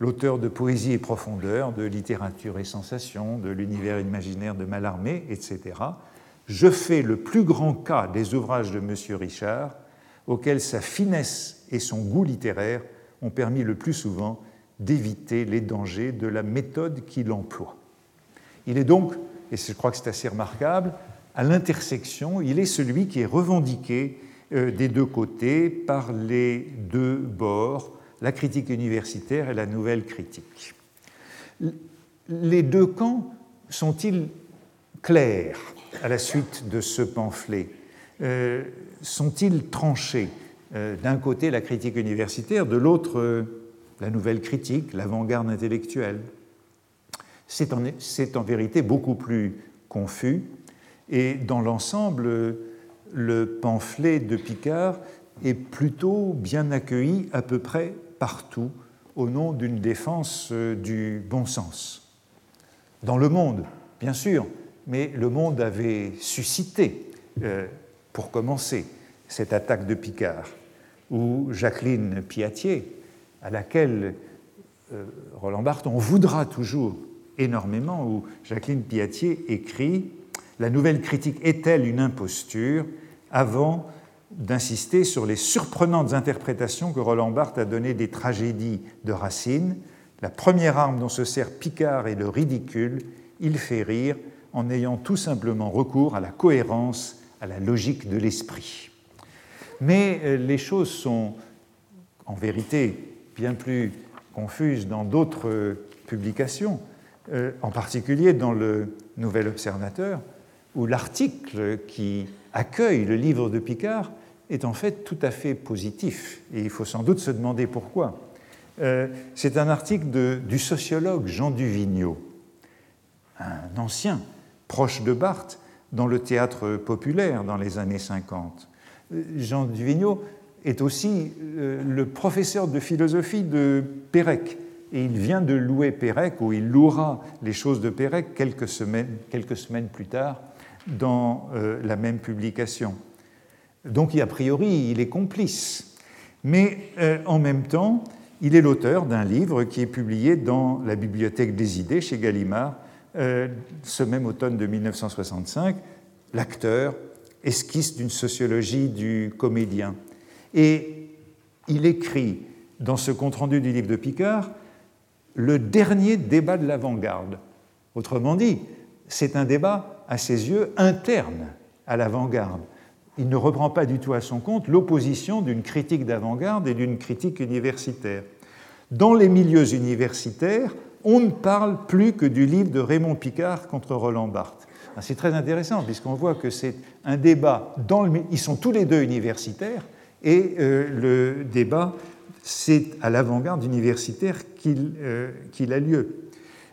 l'auteur de Poésie et profondeur, de Littérature et sensation, de l'univers imaginaire de Mallarmé, etc. Je fais le plus grand cas des ouvrages de M. Richard, auxquels sa finesse et son goût littéraire ont permis le plus souvent d'éviter les dangers de la méthode qu'il emploie. Il est donc, et je crois que c'est assez remarquable, à l'intersection, il est celui qui est revendiqué euh, des deux côtés par les deux bords, la critique universitaire et la nouvelle critique. Les deux camps sont-ils clairs à la suite de ce pamphlet? Euh, Sont-ils tranchés? Euh, D'un côté, la critique universitaire, de l'autre, la nouvelle critique, l'avant-garde intellectuelle. C'est en, vérité beaucoup plus confus, et dans l'ensemble, le pamphlet de Picard est plutôt bien accueilli à peu près partout au nom d'une défense euh, du bon sens. Dans le monde, bien sûr, mais le monde avait suscité, euh, pour commencer, cette attaque de Picard, où Jacqueline Piatier, à laquelle euh, Roland Barthes on voudra toujours énormément, où Jacqueline Piatier écrit La nouvelle critique est-elle une imposture avant d'insister sur les surprenantes interprétations que Roland Barthes a données des tragédies de Racine. La première arme dont se sert Picard est le ridicule. Il fait rire en ayant tout simplement recours à la cohérence, à la logique de l'esprit. Mais euh, les choses sont en vérité bien plus confuses dans d'autres publications, euh, en particulier dans le Nouvel Observateur, où l'article qui accueille le livre de Picard est en fait tout à fait positif. Et il faut sans doute se demander pourquoi. Euh, c'est un article du sociologue Jean Duvigneau, un ancien proche de Barthes dans le théâtre populaire dans les années 50. Euh, Jean Duvigneau est aussi euh, le professeur de philosophie de Pérec. Et il vient de louer Pérec, ou il louera les choses de Pérec quelques semaines, quelques semaines plus tard dans la même publication. Donc, a priori, il est complice. Mais euh, en même temps, il est l'auteur d'un livre qui est publié dans la Bibliothèque des idées chez Gallimard euh, ce même automne de 1965, L'acteur, esquisse d'une sociologie du comédien. Et il écrit dans ce compte-rendu du livre de Picard le dernier débat de l'avant-garde. Autrement dit, c'est un débat à ses yeux interne à l'avant-garde il ne reprend pas du tout à son compte l'opposition d'une critique d'avant-garde et d'une critique universitaire. Dans les milieux universitaires, on ne parle plus que du livre de Raymond Picard contre Roland Barthes. C'est très intéressant puisqu'on voit que c'est un débat dans. Ils sont tous les deux universitaires et euh, le débat, c'est à l'avant-garde universitaire euh, qu'il a lieu.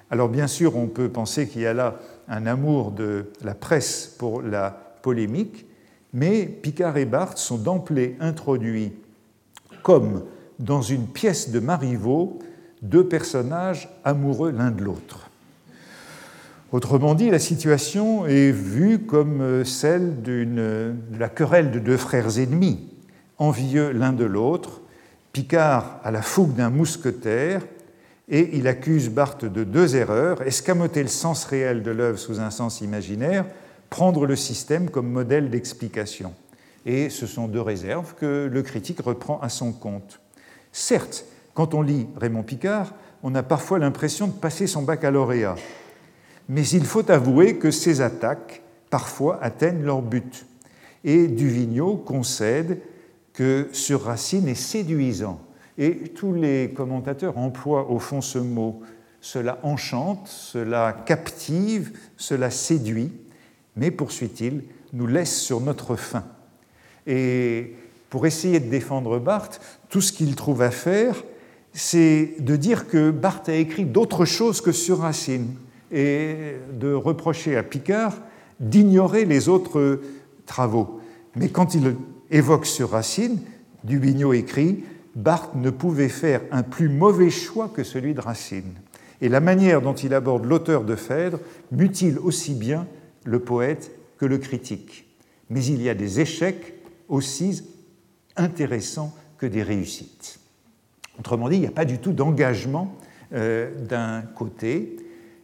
Alors bien sûr, on peut penser qu'il y a là un amour de la presse pour la polémique, mais Picard et Barthes sont d'emblée introduits comme dans une pièce de Marivaux, deux personnages amoureux l'un de l'autre. Autrement dit, la situation est vue comme celle de la querelle de deux frères ennemis, envieux l'un de l'autre. Picard a la fougue d'un mousquetaire et il accuse Barthes de deux erreurs, escamoter le sens réel de l'œuvre sous un sens imaginaire, prendre le système comme modèle d'explication. Et ce sont deux réserves que le critique reprend à son compte. Certes, quand on lit Raymond Picard, on a parfois l'impression de passer son baccalauréat. Mais il faut avouer que ces attaques, parfois, atteignent leur but. Et Duvigneau concède que sur Racine est séduisant. Et tous les commentateurs emploient au fond ce mot. Cela enchante, cela captive, cela séduit, mais, poursuit-il, nous laisse sur notre faim. Et pour essayer de défendre Barthes, tout ce qu'il trouve à faire, c'est de dire que Barthes a écrit d'autres choses que sur Racine et de reprocher à Picard d'ignorer les autres travaux. Mais quand il évoque sur Racine, Dubigneau écrit Barthes ne pouvait faire un plus mauvais choix que celui de Racine. Et la manière dont il aborde l'auteur de Phèdre mutile aussi bien le poète que le critique. Mais il y a des échecs aussi intéressants que des réussites. Autrement dit, il n'y a pas du tout d'engagement euh, d'un côté.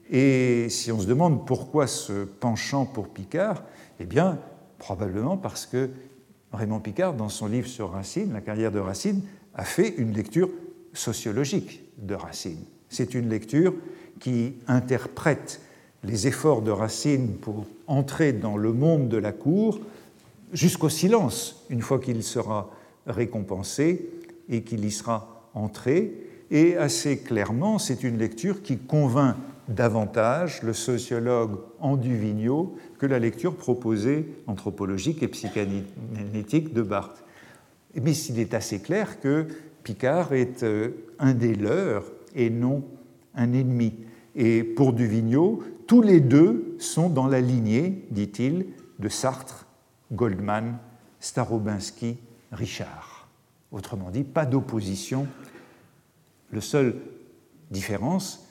Et si on se demande pourquoi ce penchant pour Picard, eh bien, probablement parce que Raymond Picard, dans son livre sur Racine, La carrière de Racine, a fait une lecture sociologique de Racine. C'est une lecture qui interprète les efforts de Racine pour entrer dans le monde de la cour jusqu'au silence, une fois qu'il sera récompensé et qu'il y sera entré. Et assez clairement, c'est une lecture qui convainc davantage le sociologue Anduvigno que la lecture proposée anthropologique et psychanalytique de Barthes. Mais il est assez clair que Picard est euh, un des leurs et non un ennemi. Et pour Duvigneau, tous les deux sont dans la lignée, dit-il, de Sartre, Goldman, Starobinski, Richard. Autrement dit, pas d'opposition. Le seul différence,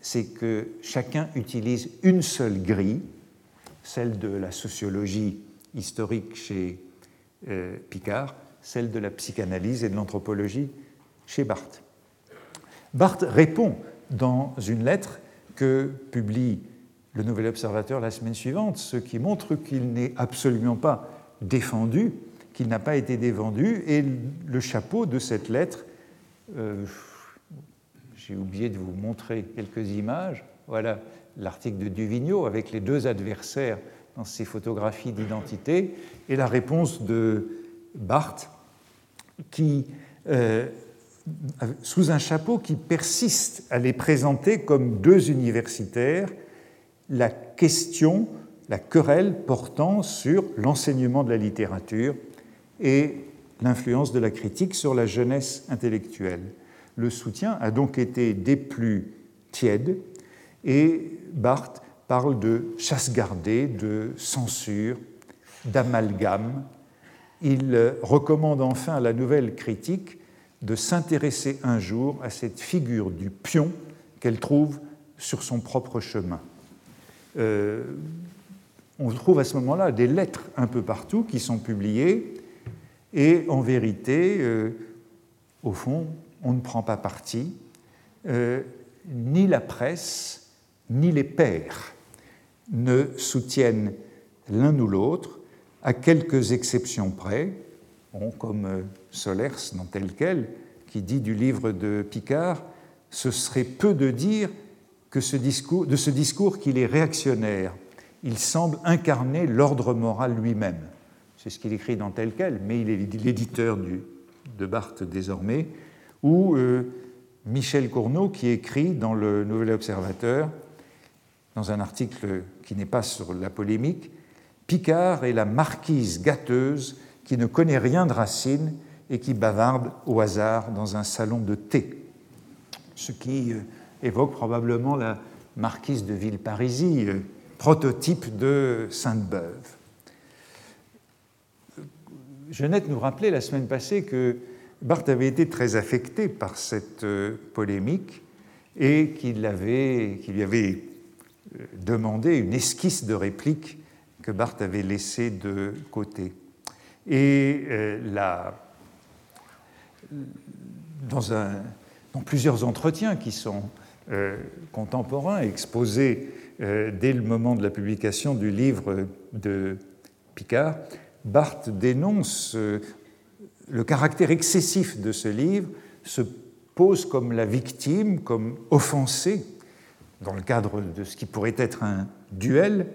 c'est que chacun utilise une seule grille, celle de la sociologie historique chez euh, Picard, celle de la psychanalyse et de l'anthropologie chez Barthes. Barthes répond dans une lettre que publie le Nouvel Observateur la semaine suivante, ce qui montre qu'il n'est absolument pas défendu, qu'il n'a pas été défendu. Et le chapeau de cette lettre, euh, j'ai oublié de vous montrer quelques images. Voilà l'article de Duvigneau avec les deux adversaires dans ses photographies d'identité et la réponse de Barthes qui, euh, sous un chapeau qui persiste à les présenter comme deux universitaires la question, la querelle portant sur l'enseignement de la littérature et l'influence de la critique sur la jeunesse intellectuelle. Le soutien a donc été des plus tièdes et Barthes parle de chasse gardée, de censure, d'amalgame. Il recommande enfin à la nouvelle critique de s'intéresser un jour à cette figure du pion qu'elle trouve sur son propre chemin. Euh, on trouve à ce moment-là des lettres un peu partout qui sont publiées, et en vérité, euh, au fond, on ne prend pas parti, euh, ni la presse, ni les pères ne soutiennent l'un ou l'autre, à quelques exceptions près, comme Solers dans tel quel, qui dit du livre de Picard, ce serait peu de dire que de ce discours qu'il est réactionnaire. Il semble incarner l'ordre moral lui-même. C'est ce qu'il écrit dans tel quel, mais il est l'éditeur de Barthes désormais, ou euh, Michel Cournot qui écrit dans le Nouvel Observateur, dans un article qui n'est pas sur la polémique, Picard est la marquise gâteuse qui ne connaît rien de Racine et qui bavarde au hasard dans un salon de thé. Ce qui euh, évoque probablement la marquise de Villeparisis, euh, prototype de Sainte-Beuve. Jeannette nous rappelait la semaine passée que Barthes avait été très affecté par cette euh, polémique et qu'il lui avait euh, demandé une esquisse de réplique que Barthes avait laissée de côté. Et dans, un, dans plusieurs entretiens qui sont euh, contemporain, exposé euh, dès le moment de la publication du livre de Picard, Barthes dénonce euh, le caractère excessif de ce livre, ce pose comme la victime, comme offensée, dans le cadre de ce qui pourrait être un duel,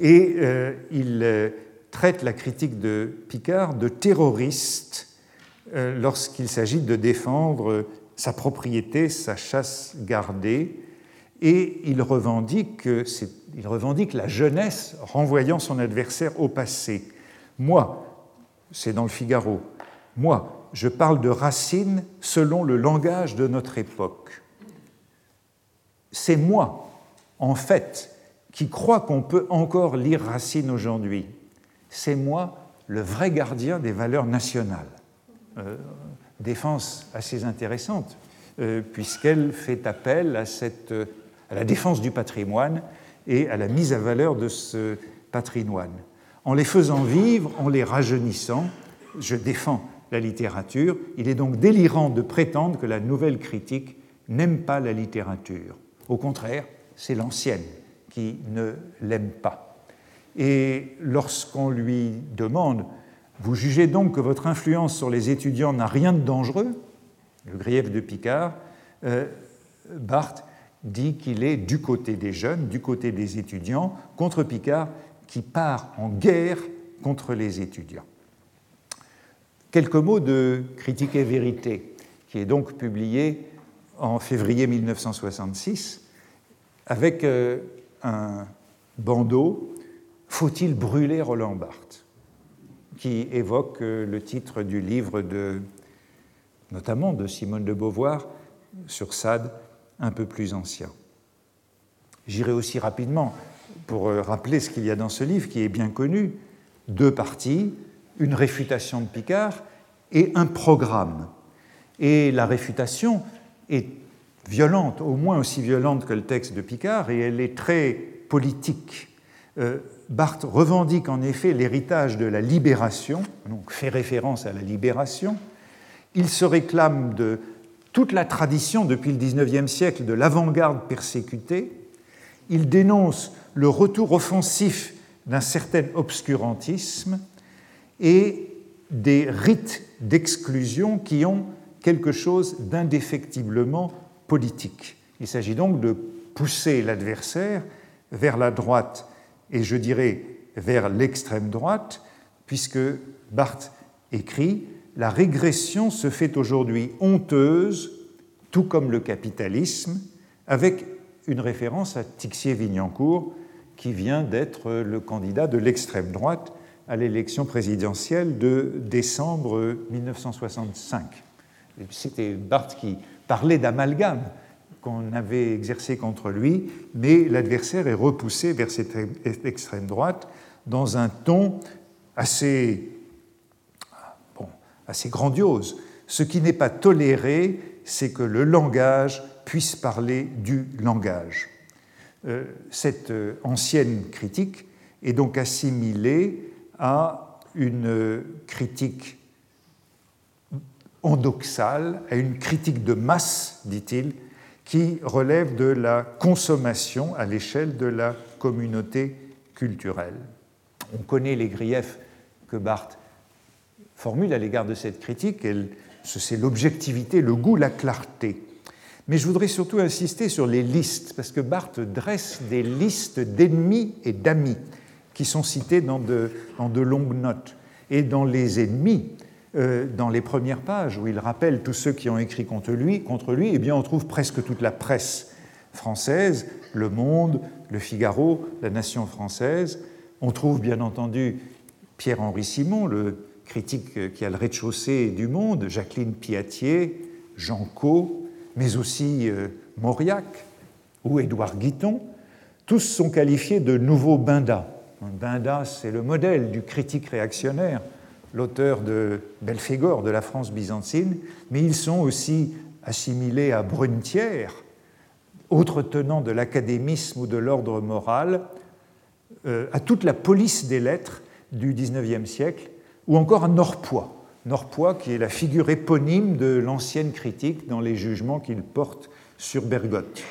et euh, il euh, traite la critique de Picard de terroriste euh, lorsqu'il s'agit de défendre sa propriété, sa chasse gardée, et il revendique, il revendique la jeunesse renvoyant son adversaire au passé. Moi, c'est dans le Figaro, moi, je parle de Racine selon le langage de notre époque. C'est moi, en fait, qui crois qu'on peut encore lire Racine aujourd'hui. C'est moi, le vrai gardien des valeurs nationales. Euh, défense assez intéressante, euh, puisqu'elle fait appel cette, à la défense du patrimoine et à la mise à valeur de ce patrimoine. En les faisant vivre, en les rajeunissant, je défends la littérature. Il est donc délirant de prétendre que la nouvelle critique n'aime pas la littérature. Au contraire, c'est l'ancienne qui ne l'aime pas. Et lorsqu'on lui demande Vous jugez donc que votre influence sur les étudiants n'a rien de dangereux? Le grief de Picard, euh, Barthes dit qu'il est du côté des jeunes, du côté des étudiants, contre Picard qui part en guerre contre les étudiants. Quelques mots de Critique et vérité, qui est donc publié en février 1966 avec euh, un bandeau Faut-il brûler Roland Barthes qui évoque euh, le titre du livre de, notamment de Simone de Beauvoir sur Sade, un peu plus ancien. J'irai aussi rapidement pour euh, rappeler ce qu'il y a dans ce livre qui est bien connu. Deux parties, une réfutation de Picard et un programme. Et la réfutation est violente, au moins aussi violente que le texte de Picard, et elle est très politique. Euh, Barthes revendique en effet l'héritage de la libération, donc fait référence à la libération. Il se réclame de toute la tradition depuis le XIXe siècle de l'avant-garde persécutée. Il dénonce le retour offensif d'un certain obscurantisme et des rites d'exclusion qui ont quelque chose d'indéfectiblement politique. Il s'agit donc de pousser l'adversaire vers la droite et je dirais vers l'extrême droite, puisque Barthes écrit La régression se fait aujourd'hui honteuse, tout comme le capitalisme, avec une référence à Tixier-Vignancourt, qui vient d'être le candidat de l'extrême droite à l'élection présidentielle de décembre 1965. C'était Barthes qui parlait d'amalgame qu'on avait exercé contre lui, mais l'adversaire est repoussé vers cette extrême droite dans un ton assez, grandiose. Ce qui n'est pas toléré, c'est que le langage puisse parler du langage. Euh, cette euh, ancienne critique est donc assimilée à une critique endoxale, à une critique de masse, dit-il, qui relève de la consommation à l'échelle de la communauté culturelle. On connaît les griefs que Barthes formule à l'égard de cette critique, c'est l'objectivité, le goût, la clarté. Mais je voudrais surtout insister sur les listes, parce que Barthes dresse des listes d'ennemis et d'amis qui sont cités dans de, de longues notes. Et dans les ennemis, euh, dans les premières pages, où il rappelle tous ceux qui ont écrit contre lui, contre lui eh bien, on trouve presque toute la presse française, Le Monde, Le Figaro, La Nation française. On trouve bien entendu Pierre-Henri Simon, le critique qui a le rez-de-chaussée du Monde, Jacqueline Piatier, Jean Cot, mais aussi euh, Mauriac ou Édouard Guiton. Tous sont qualifiés de nouveaux Bindas. Bindas, c'est le modèle du critique réactionnaire, l'auteur de Belphégor, de la France byzantine, mais ils sont aussi assimilés à Brunetière, autre tenant de l'académisme ou de l'ordre moral, euh, à toute la police des lettres du XIXe siècle, ou encore à Norpois. Norpois, qui est la figure éponyme de l'ancienne critique dans les jugements qu'il porte sur Bergotte.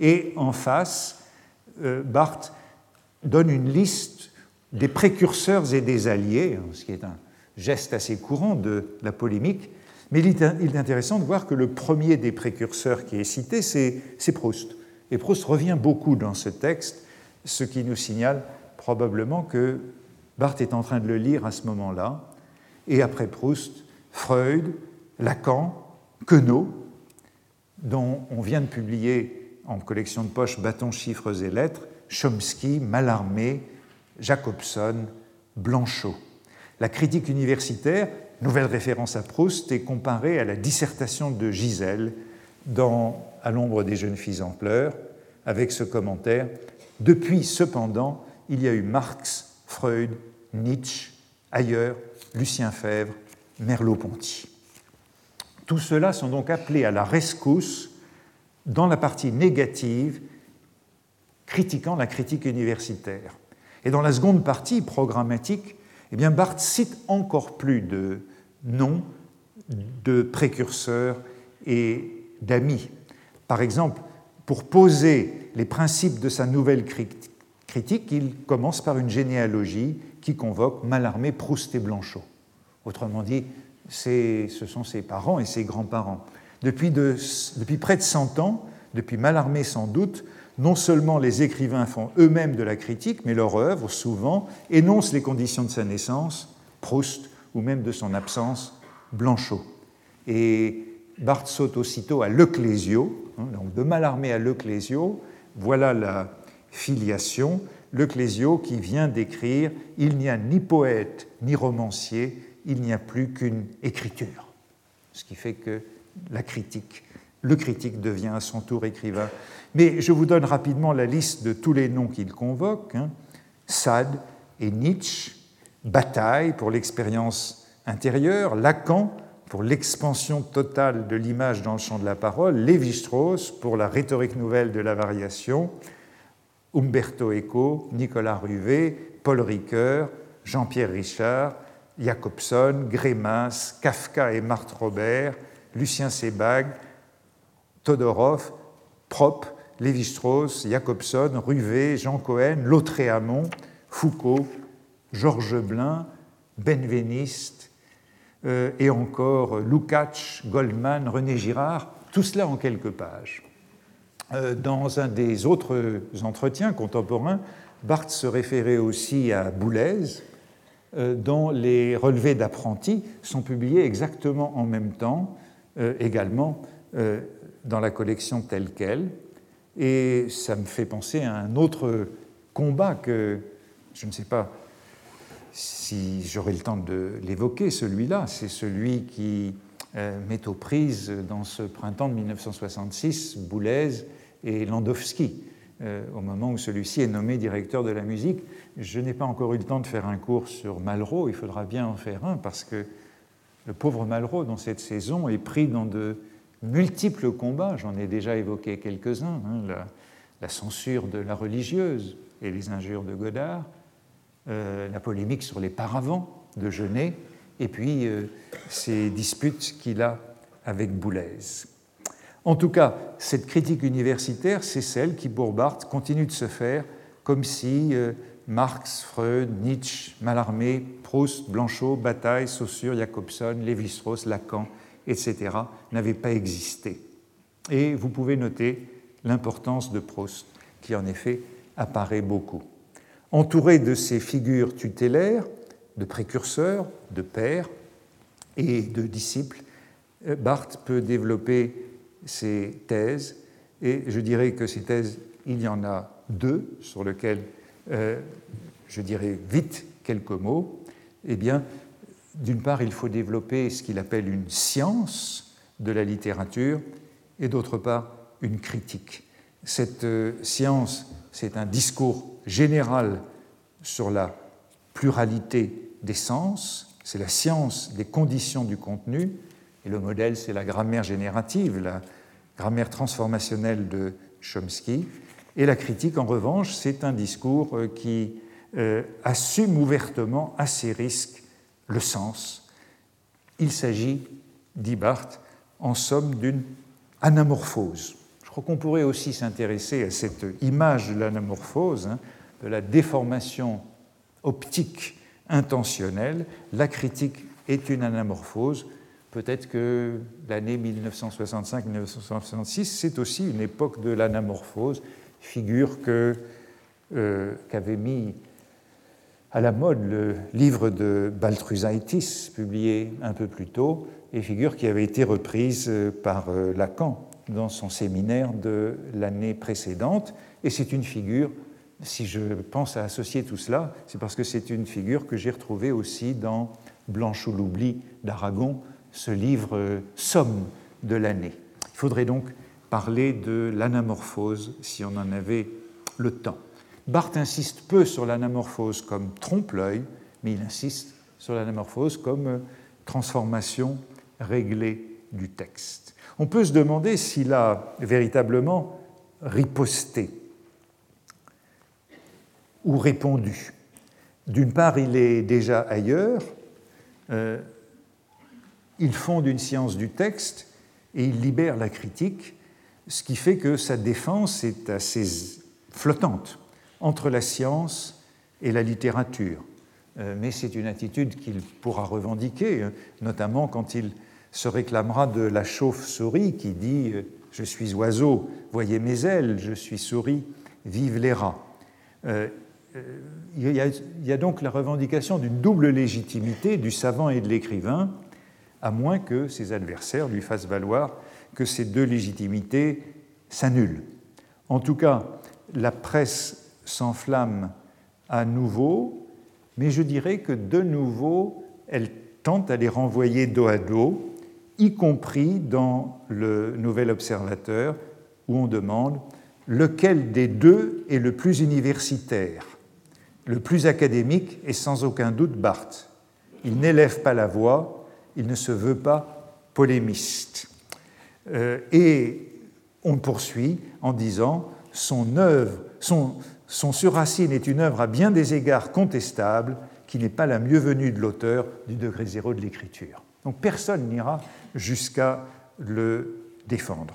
Et en face, euh, Barthes donne une liste des précurseurs et des alliés, ce qui est un geste assez courant de la polémique, Mais il est intéressant de voir que le premier des précurseurs qui est cité, c'est Proust. Et Proust revient beaucoup dans ce texte, ce qui nous signale probablement que Barthes est en train de le lire à ce moment-là. Et après Proust, Freud, Lacan, Queneau, dont on vient de publier en collection de poche Bâtons, chiffres et lettres, Chomsky, Mallarmé, Jacobson, Blanchot. La critique universitaire, nouvelle référence à Proust, est comparée à la dissertation de Gisèle dans À l'ombre des jeunes filles en pleurs, avec ce commentaire Depuis, cependant, il y a eu Marx, Freud, Nietzsche, ailleurs, Lucien Fèvre, Merleau-Ponty. Tous ceux-là sont donc appelés à la rescousse dans la partie négative critiquant la critique universitaire. Et dans la seconde partie programmatique, eh bien Barthes cite encore plus de noms de précurseurs et d'amis. Par exemple, pour poser les principes de sa nouvelle critique, il commence par une généalogie qui convoque Mallarmé, Proust et Blanchot. Autrement dit, ce sont ses parents et ses grands-parents. Depuis, depuis, près de 100 ans, depuis Mallarmé sans doute, non seulement les écrivains font eux-mêmes de la critique, mais leur œuvre, souvent, énonce les conditions de sa naissance, Proust, ou même de son absence, Blanchot. Et Barthes saute aussitôt à Leclésio, hein, donc de Mallarmé à Leclésio, voilà la filiation, Leclésio qui vient d'écrire Il n'y a ni poète ni romancier, il n'y a plus qu'une écriture. Ce qui fait que la critique, le critique devient à son tour écrivain. Mais je vous donne rapidement la liste de tous les noms qu'il convoque. Hein. Sade et Nietzsche, Bataille pour l'expérience intérieure, Lacan pour l'expansion totale de l'image dans le champ de la parole, Lévi-Strauss pour la rhétorique nouvelle de la variation, Umberto Eco, Nicolas Ruvé, Paul Ricoeur, Jean-Pierre Richard, Jacobson, Grémas, Kafka et Marthe Robert, Lucien Sebag, Todorov, Prop, Lévi-Strauss, Jacobson, Ruvé, Jean Cohen, Lautréamont, Foucault, Georges Blin, Benveniste, euh, et encore Lukács, Goldman, René Girard, tout cela en quelques pages. Euh, dans un des autres entretiens contemporains, Barthes se référait aussi à Boulez, euh, dont les relevés d'apprentis sont publiés exactement en même temps, également euh, dans la collection telle qu'elle. Et ça me fait penser à un autre combat que je ne sais pas si j'aurai le temps de l'évoquer, celui-là, c'est celui qui met aux prises dans ce printemps de 1966 Boulez et Landowski. Euh, au moment où celui-ci est nommé directeur de la musique. Je n'ai pas encore eu le temps de faire un cours sur Malraux, il faudra bien en faire un, parce que le pauvre Malraux, dans cette saison, est pris dans de multiples combats, j'en ai déjà évoqué quelques-uns, hein, la, censure de la religieuse et les injures de Godard, euh, la polémique sur les paravents de Genet, et puis euh, ces disputes qu'il a avec Boulez. En tout cas, cette critique universitaire, c'est celle qui, pour continue de se faire comme si euh, Marx, Freud, Nietzsche, Mallarmé, Proust, Blanchot, Bataille, Saussure, Jacobson, Lévi-Strauss, Lacan, etc., n'avaient pas existé. Et vous pouvez noter l'importance de Proust, qui en effet apparaît beaucoup. Entouré de ces figures tutélaires, de précurseurs, de pères et de disciples, euh, Barthes peut développer ces thèses, et je dirais que ces thèses, il y en a deux sur lesquelles euh, je dirais vite quelques mots. Eh bien, d'une part, il faut développer ce qu'il appelle une science de la littérature, et d'autre part, une critique. Cette euh, science, c'est un discours général sur la pluralité des sens, c'est la science des conditions du contenu, et le modèle, c'est la grammaire générative, la grammaire transformationnelle de Chomsky. Et la critique, en revanche, c'est un discours euh, qui euh, assume ouvertement à ses risques le sens. Il s'agit, dit Barthes, en somme d'une anamorphose. Je crois qu'on pourrait aussi s'intéresser à cette image de l'anamorphose, hein, de la déformation optique intentionnelle. La critique est une anamorphose peut-être que l'année 1965-1966, c'est aussi une époque de l'anamorphose, figure que, euh, qu'avait mis à la mode le livre de Baltrusaitis, publié un peu plus tôt, et figure qui avait été reprise euh, par euh, Lacan dans son séminaire de l'année précédente. Et c'est une figure, si je pense à associer tout cela, c'est parce que c'est une figure que j'ai retrouvée aussi dans Blanche ou l'oubli d'Aragon, ce livre euh, somme de l'année. Il faudrait donc parler de l'anamorphose si on en avait le temps. Barthes insiste peu sur l'anamorphose comme trompe-l'œil, mais il insiste sur l'anamorphose comme euh, transformation réglée du texte. On peut se demander s'il a véritablement riposté ou répondu. D'une part, il est déjà ailleurs, euh, il fonde une science du texte et il libère la critique, ce qui fait que sa défense est assez flottante entre la science et la littérature. Euh, mais c'est une attitude qu'il pourra revendiquer, hein, notamment quand il se réclamera de la chauve-souris qui dit euh, Je suis oiseau, voyez mes ailes, je suis souris, vive les rats. Euh, il y, a, donc la revendication d'une double légitimité du savant et de l'écrivain, à moins que ses adversaires lui fassent valoir que ces deux légitimités s'annulent. En tout cas, la presse s'enflamme à nouveau, mais je dirais que de nouveau, elle tente à les renvoyer dos à dos, y compris dans le Nouvel Observateur, où on demande lequel des deux est le plus universitaire. Le plus académique est sans aucun doute Barthes. Il n'élève pas la voix, il ne se veut pas polémiste. Euh, et on poursuit en disant son œuvre, son, son surracine est une œuvre à bien des égards contestable, qui n'est pas la mieux venue de l'auteur du degré zéro de l'écriture. Donc personne n'ira jusqu'à le défendre.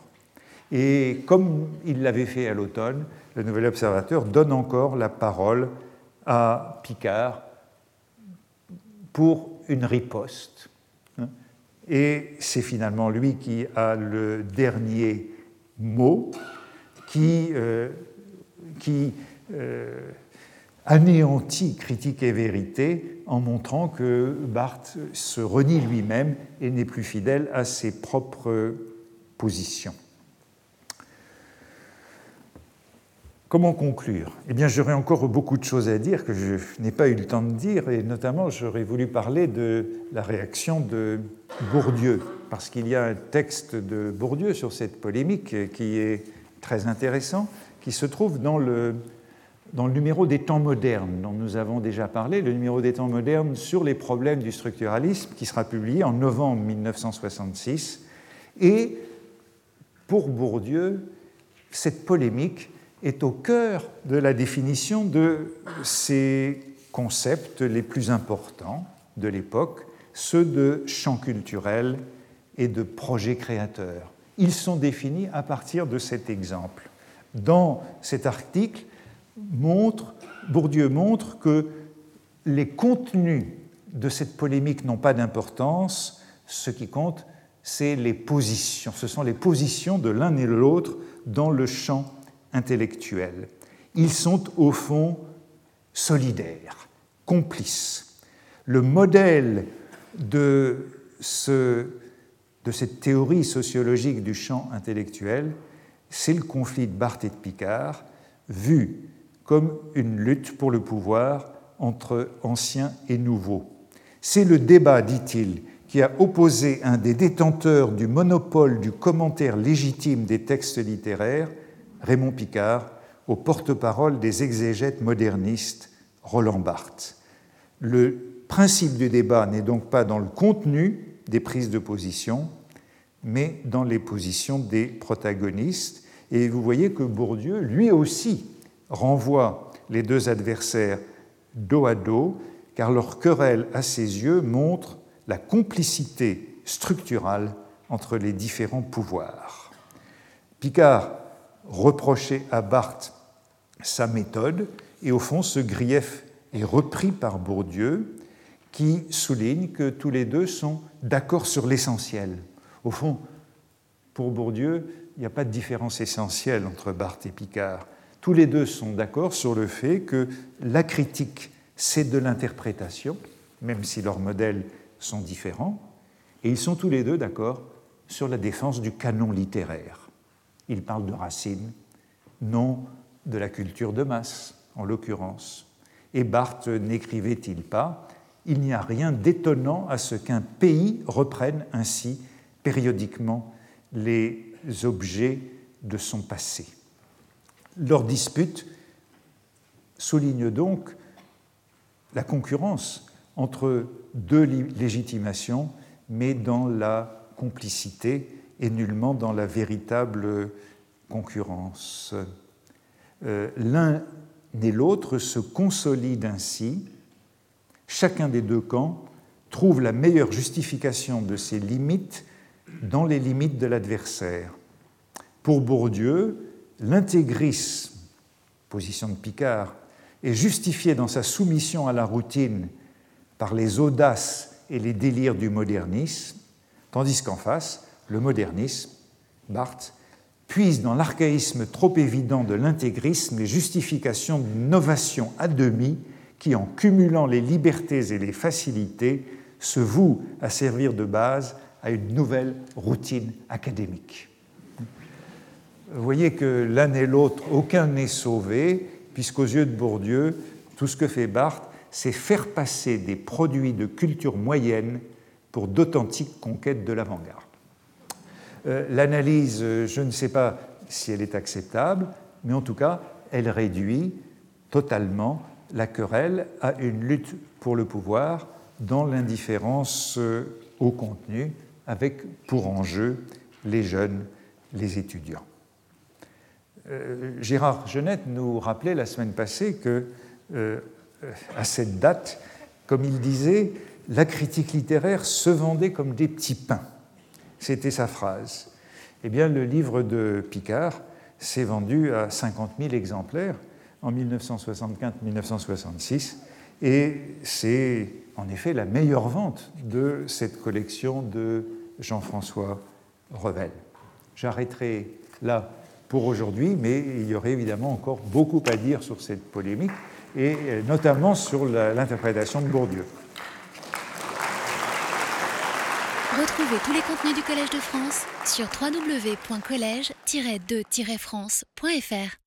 Et comme il l'avait fait à l'automne, le Nouvel Observateur donne encore la parole à Picard pour une riposte. Et c'est finalement lui qui a le dernier mot qui, euh, qui anéantit critique et vérité en montrant que Barthes se renie lui-même et n'est plus fidèle à ses propres positions. Comment conclure? Eh bien, j'aurais encore beaucoup de choses à dire que je n'ai pas eu le temps de dire, et notamment j'aurais voulu parler de la réaction de Bourdieu, parce qu'il y a un texte de Bourdieu sur cette polémique qui est très intéressant, qui se trouve dans le dans le numéro des temps modernes dont nous avons déjà parlé, le numéro des temps modernes sur les problèmes du structuralisme qui sera publié en novembre 1966. Et pour Bourdieu, cette polémique est au cœur de la définition de ces concepts les plus importants de l'époque, ceux de champ culturel et de projet créateur. Ils sont définis à partir de cet exemple. Dans cet article, montre, Bourdieu montre que les contenus de cette polémique n'ont pas d'importance. Ce qui compte, c'est les positions. Ce sont les positions de l'un et de l'autre dans le champ intellectuel. Ils sont au fond solidaires, complices. Le modèle de, ce, de cette théorie sociologique du champ intellectuel, c'est le conflit de Barthes et de Picard, vu comme une lutte pour le pouvoir entre anciens et nouveaux. C'est le débat, dit-il, qui a opposé un des détenteurs du monopole du commentaire légitime des textes littéraires, Raymond Picard, au porte-parole des exégètes modernistes, Roland Barthes. Le principe du débat n'est donc pas dans le contenu des prises de position, mais dans les positions des protagonistes. Et vous voyez que Bourdieu, lui aussi, renvoie les deux adversaires dos à dos, car leur querelle à ses yeux montre la complicité structurale entre les différents pouvoirs. Picard reprochait à Barthes sa méthode, et au fond ce grief est repris par Bourdieu, qui soulignent que tous les deux sont d'accord sur l'essentiel. Au fond, pour Bourdieu, il n'y a pas de différence essentielle entre Barthes et Picard. Tous les deux sont d'accord sur le fait que la critique, c'est de l'interprétation, même si leurs modèles sont différents, et ils sont tous les deux d'accord sur la défense du canon littéraire. Ils parlent de Racine, non de la culture de masse, en l'occurrence. Et Barthes n'écrivait-il pas Il n'y a rien d'étonnant à ce qu'un pays reprenne ainsi périodiquement les objets de son passé. Leur dispute souligne donc la concurrence entre deux légitimations, mais dans la complicité et nullement dans la véritable concurrence. Euh, l'un et l'autre se consolident ainsi. Chacun des deux camps trouve la meilleure justification de ses limites dans les limites de l'adversaire. Pour Bourdieu, l'intégrisme, position de Picard, est justifié dans sa soumission à la routine par les audaces et les délires du modernisme, tandis qu'en face, le modernisme, Barthes, puise dans l'archaïsme trop évident de l'intégrisme les justifications d'une novation à demi qui, en cumulant les libertés et les facilités, se voue à servir de base à une nouvelle routine académique. Vous voyez que l'un et l'autre, aucun n'est sauvé, puisqu'aux yeux de Bourdieu, tout ce que fait Barthes, c'est faire passer des produits de culture moyenne pour d'authentiques conquêtes de l'avant-garde. Euh, l'analyse, je ne sais pas si elle est acceptable, mais en tout cas, elle réduit totalement la querelle à une lutte pour le pouvoir dans l'indifférence euh, au contenu, avec pour enjeu les jeunes, les étudiants. Gérard Genette nous rappelait la semaine passée que, à cette date, comme il disait, la critique littéraire se vendait comme des petits pains. C'était sa phrase. Eh bien, le livre de Picard s'est vendu à 50 000 exemplaires en 1965-1966 et c'est en effet la meilleure vente de cette collection de Jean-François Revel. J'arrêterai là pour aujourd'hui, mais il y aurait évidemment encore beaucoup à dire sur cette polémique et notamment sur l'interprétation de Bourdieu. Retrouvez tous les contenus du Collège de France sur www.colège-2-france.fr.